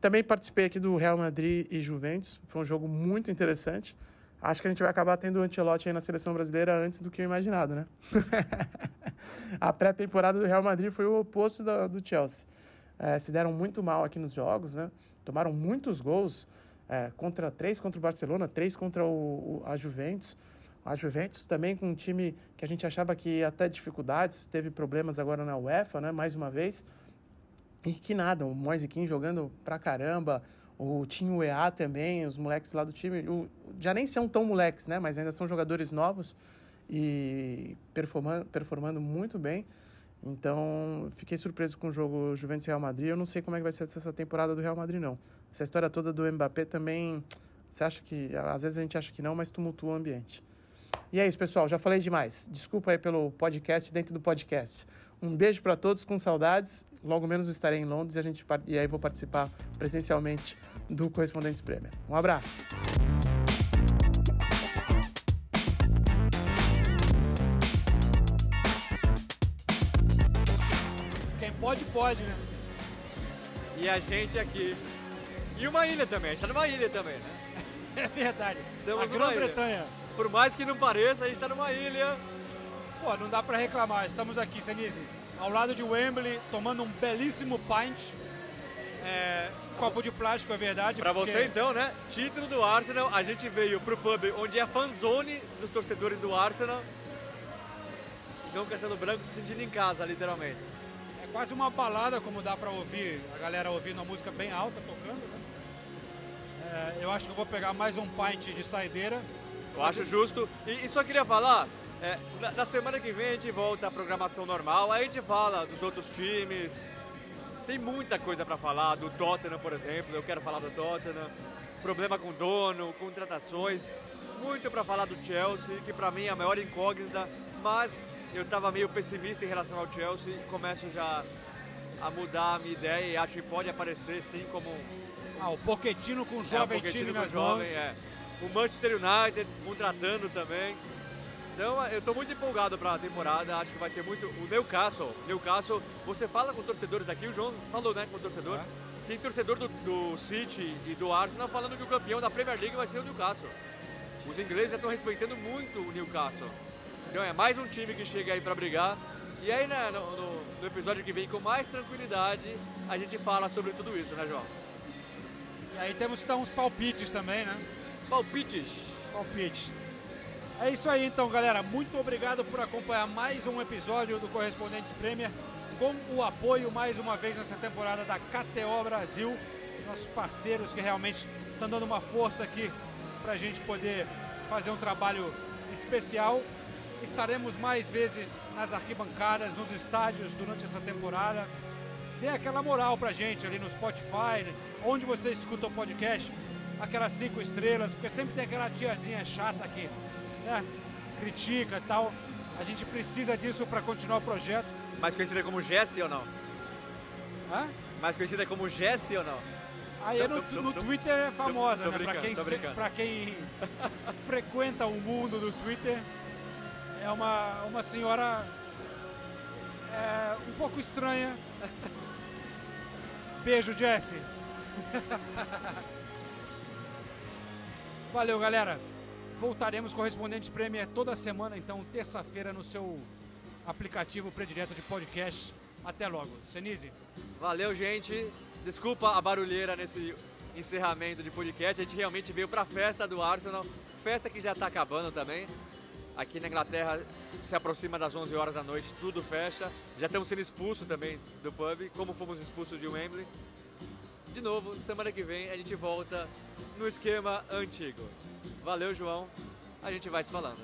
Também participei aqui do Real Madrid e Juventus. Foi um jogo muito interessante. Acho que a gente vai acabar tendo o Ancelotti aí na seleção brasileira antes do que eu imaginado, né? a pré-temporada do Real Madrid foi o oposto do Chelsea. É, se deram muito mal aqui nos jogos, né? Tomaram muitos gols é, contra três contra o Barcelona, três contra o, o- a Juventus. A Juventus também com um time que a gente achava que ia ter dificuldades, teve problemas agora na UEFA, né? Mais uma vez. E que nada, o Moise Kean jogando pra caramba, o Tinho EA também, os moleques lá do time, o- já nem são tão moleques, né? Mas ainda são jogadores novos e performando, performando muito bem. Então, fiquei surpreso com o jogo Juventus Real Madrid. Eu não sei como é que vai ser essa temporada do Real Madrid, não. Essa história toda do Mbappé também, você acha que, às vezes a gente acha que não, mas tumultua o ambiente. E é isso, pessoal. Já falei demais. Desculpa aí pelo podcast dentro do podcast. Um beijo para todos, com saudades. Logo menos eu estarei em Londres e, a gente, e aí vou participar presencialmente do Correspondentes Premier. Um abraço. Quem pode, pode, né? E a gente aqui. E uma ilha também, a gente tá numa ilha também, né? É verdade. Estamos a Grã-Bretanha. Por mais que não pareça, a gente tá numa ilha. Pô, não dá pra reclamar. Estamos aqui, Senise, ao lado de Wembley, tomando um belíssimo pint. É, copo de plástico, é verdade. Pra porque- você então, né? Título do Arsenal, a gente veio pro pub onde é a fanzone dos torcedores do Arsenal. João Castelo Branco se sentindo em casa, literalmente. É quase uma balada, como dá pra ouvir, a galera ouvindo uma música bem alta tocando, né? É, eu acho que eu vou pegar mais um pint de saideira. Eu acho justo. E, e só queria falar, é, na, na semana que vem a gente volta à programação normal, aí a gente fala dos outros times. Tem muita coisa pra falar, do Tottenham, por exemplo, eu quero falar do Tottenham. Problema com dono, contratações. Muito pra falar do Chelsea, que pra mim é a maior incógnita, mas eu tava meio pessimista em relação ao Chelsea e começo já a mudar a minha ideia e acho que pode aparecer sim como Ah, o Pochettino com o é, o jovem time nas jovem, mãos. é. O Manchester United contratando também. Então eu tô muito empolgado para a temporada, acho que vai ter muito. O Newcastle, Newcastle, você fala com torcedores daqui, o João falou né, com o torcedor. Tem torcedor do, do City e do Arsenal falando que o campeão da Premier League vai ser o Newcastle. Os ingleses já estão respeitando muito o Newcastle. Então é mais um time que chega aí para brigar. E aí né, no, no- no episódio que vem, com mais tranquilidade, a gente fala sobre tudo isso, né, João? E aí temos que dar uns palpites também, né? Palpites. Palpites. É isso aí então, galera. Muito obrigado por acompanhar mais um episódio do Correspondentes Premier com o apoio mais uma vez nessa temporada da KTO Brasil, nossos parceiros que realmente estão dando uma força aqui para a gente poder fazer um trabalho especial. Estaremos mais vezes nas arquibancadas, nos estádios durante essa temporada. Dê aquela moral pra gente ali no Spotify, onde você escuta o podcast, aquelas cinco estrelas, porque sempre tem aquela tiazinha chata que né, critica e tal. A gente precisa disso para continuar o projeto. Mais conhecida como Jesse ou não? Hã? Mais conhecida como Jesse ou não? Aí no, no Twitter é famosa, né? Pra quem, pra quem frequenta o mundo do Twitter, é uma, uma senhora é, um pouco estranha. Beijo, Jesse. Valeu, galera. Voltaremos correspondentes Premier toda semana, então, terça-feira, no seu aplicativo predileto de podcast. Até logo. Senise. Valeu, gente. Desculpa a barulheira nesse encerramento de podcast. A gente realmente veio pra festa do Arsenal. Festa que já tá acabando também. Aqui na Inglaterra se aproxima das 11 horas da noite, tudo fecha. Já estamos sendo expulsos também do pub, como fomos expulsos de Wembley de novo, semana que vem a gente volta no esquema antigo. Valeu, João. A gente vai se falando.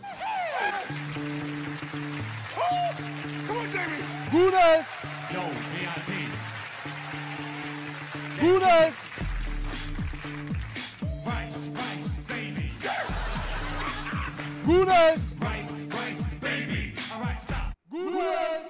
Oh. Gunas. Gunas. Gunas. Rice, rice, baby. Gunas.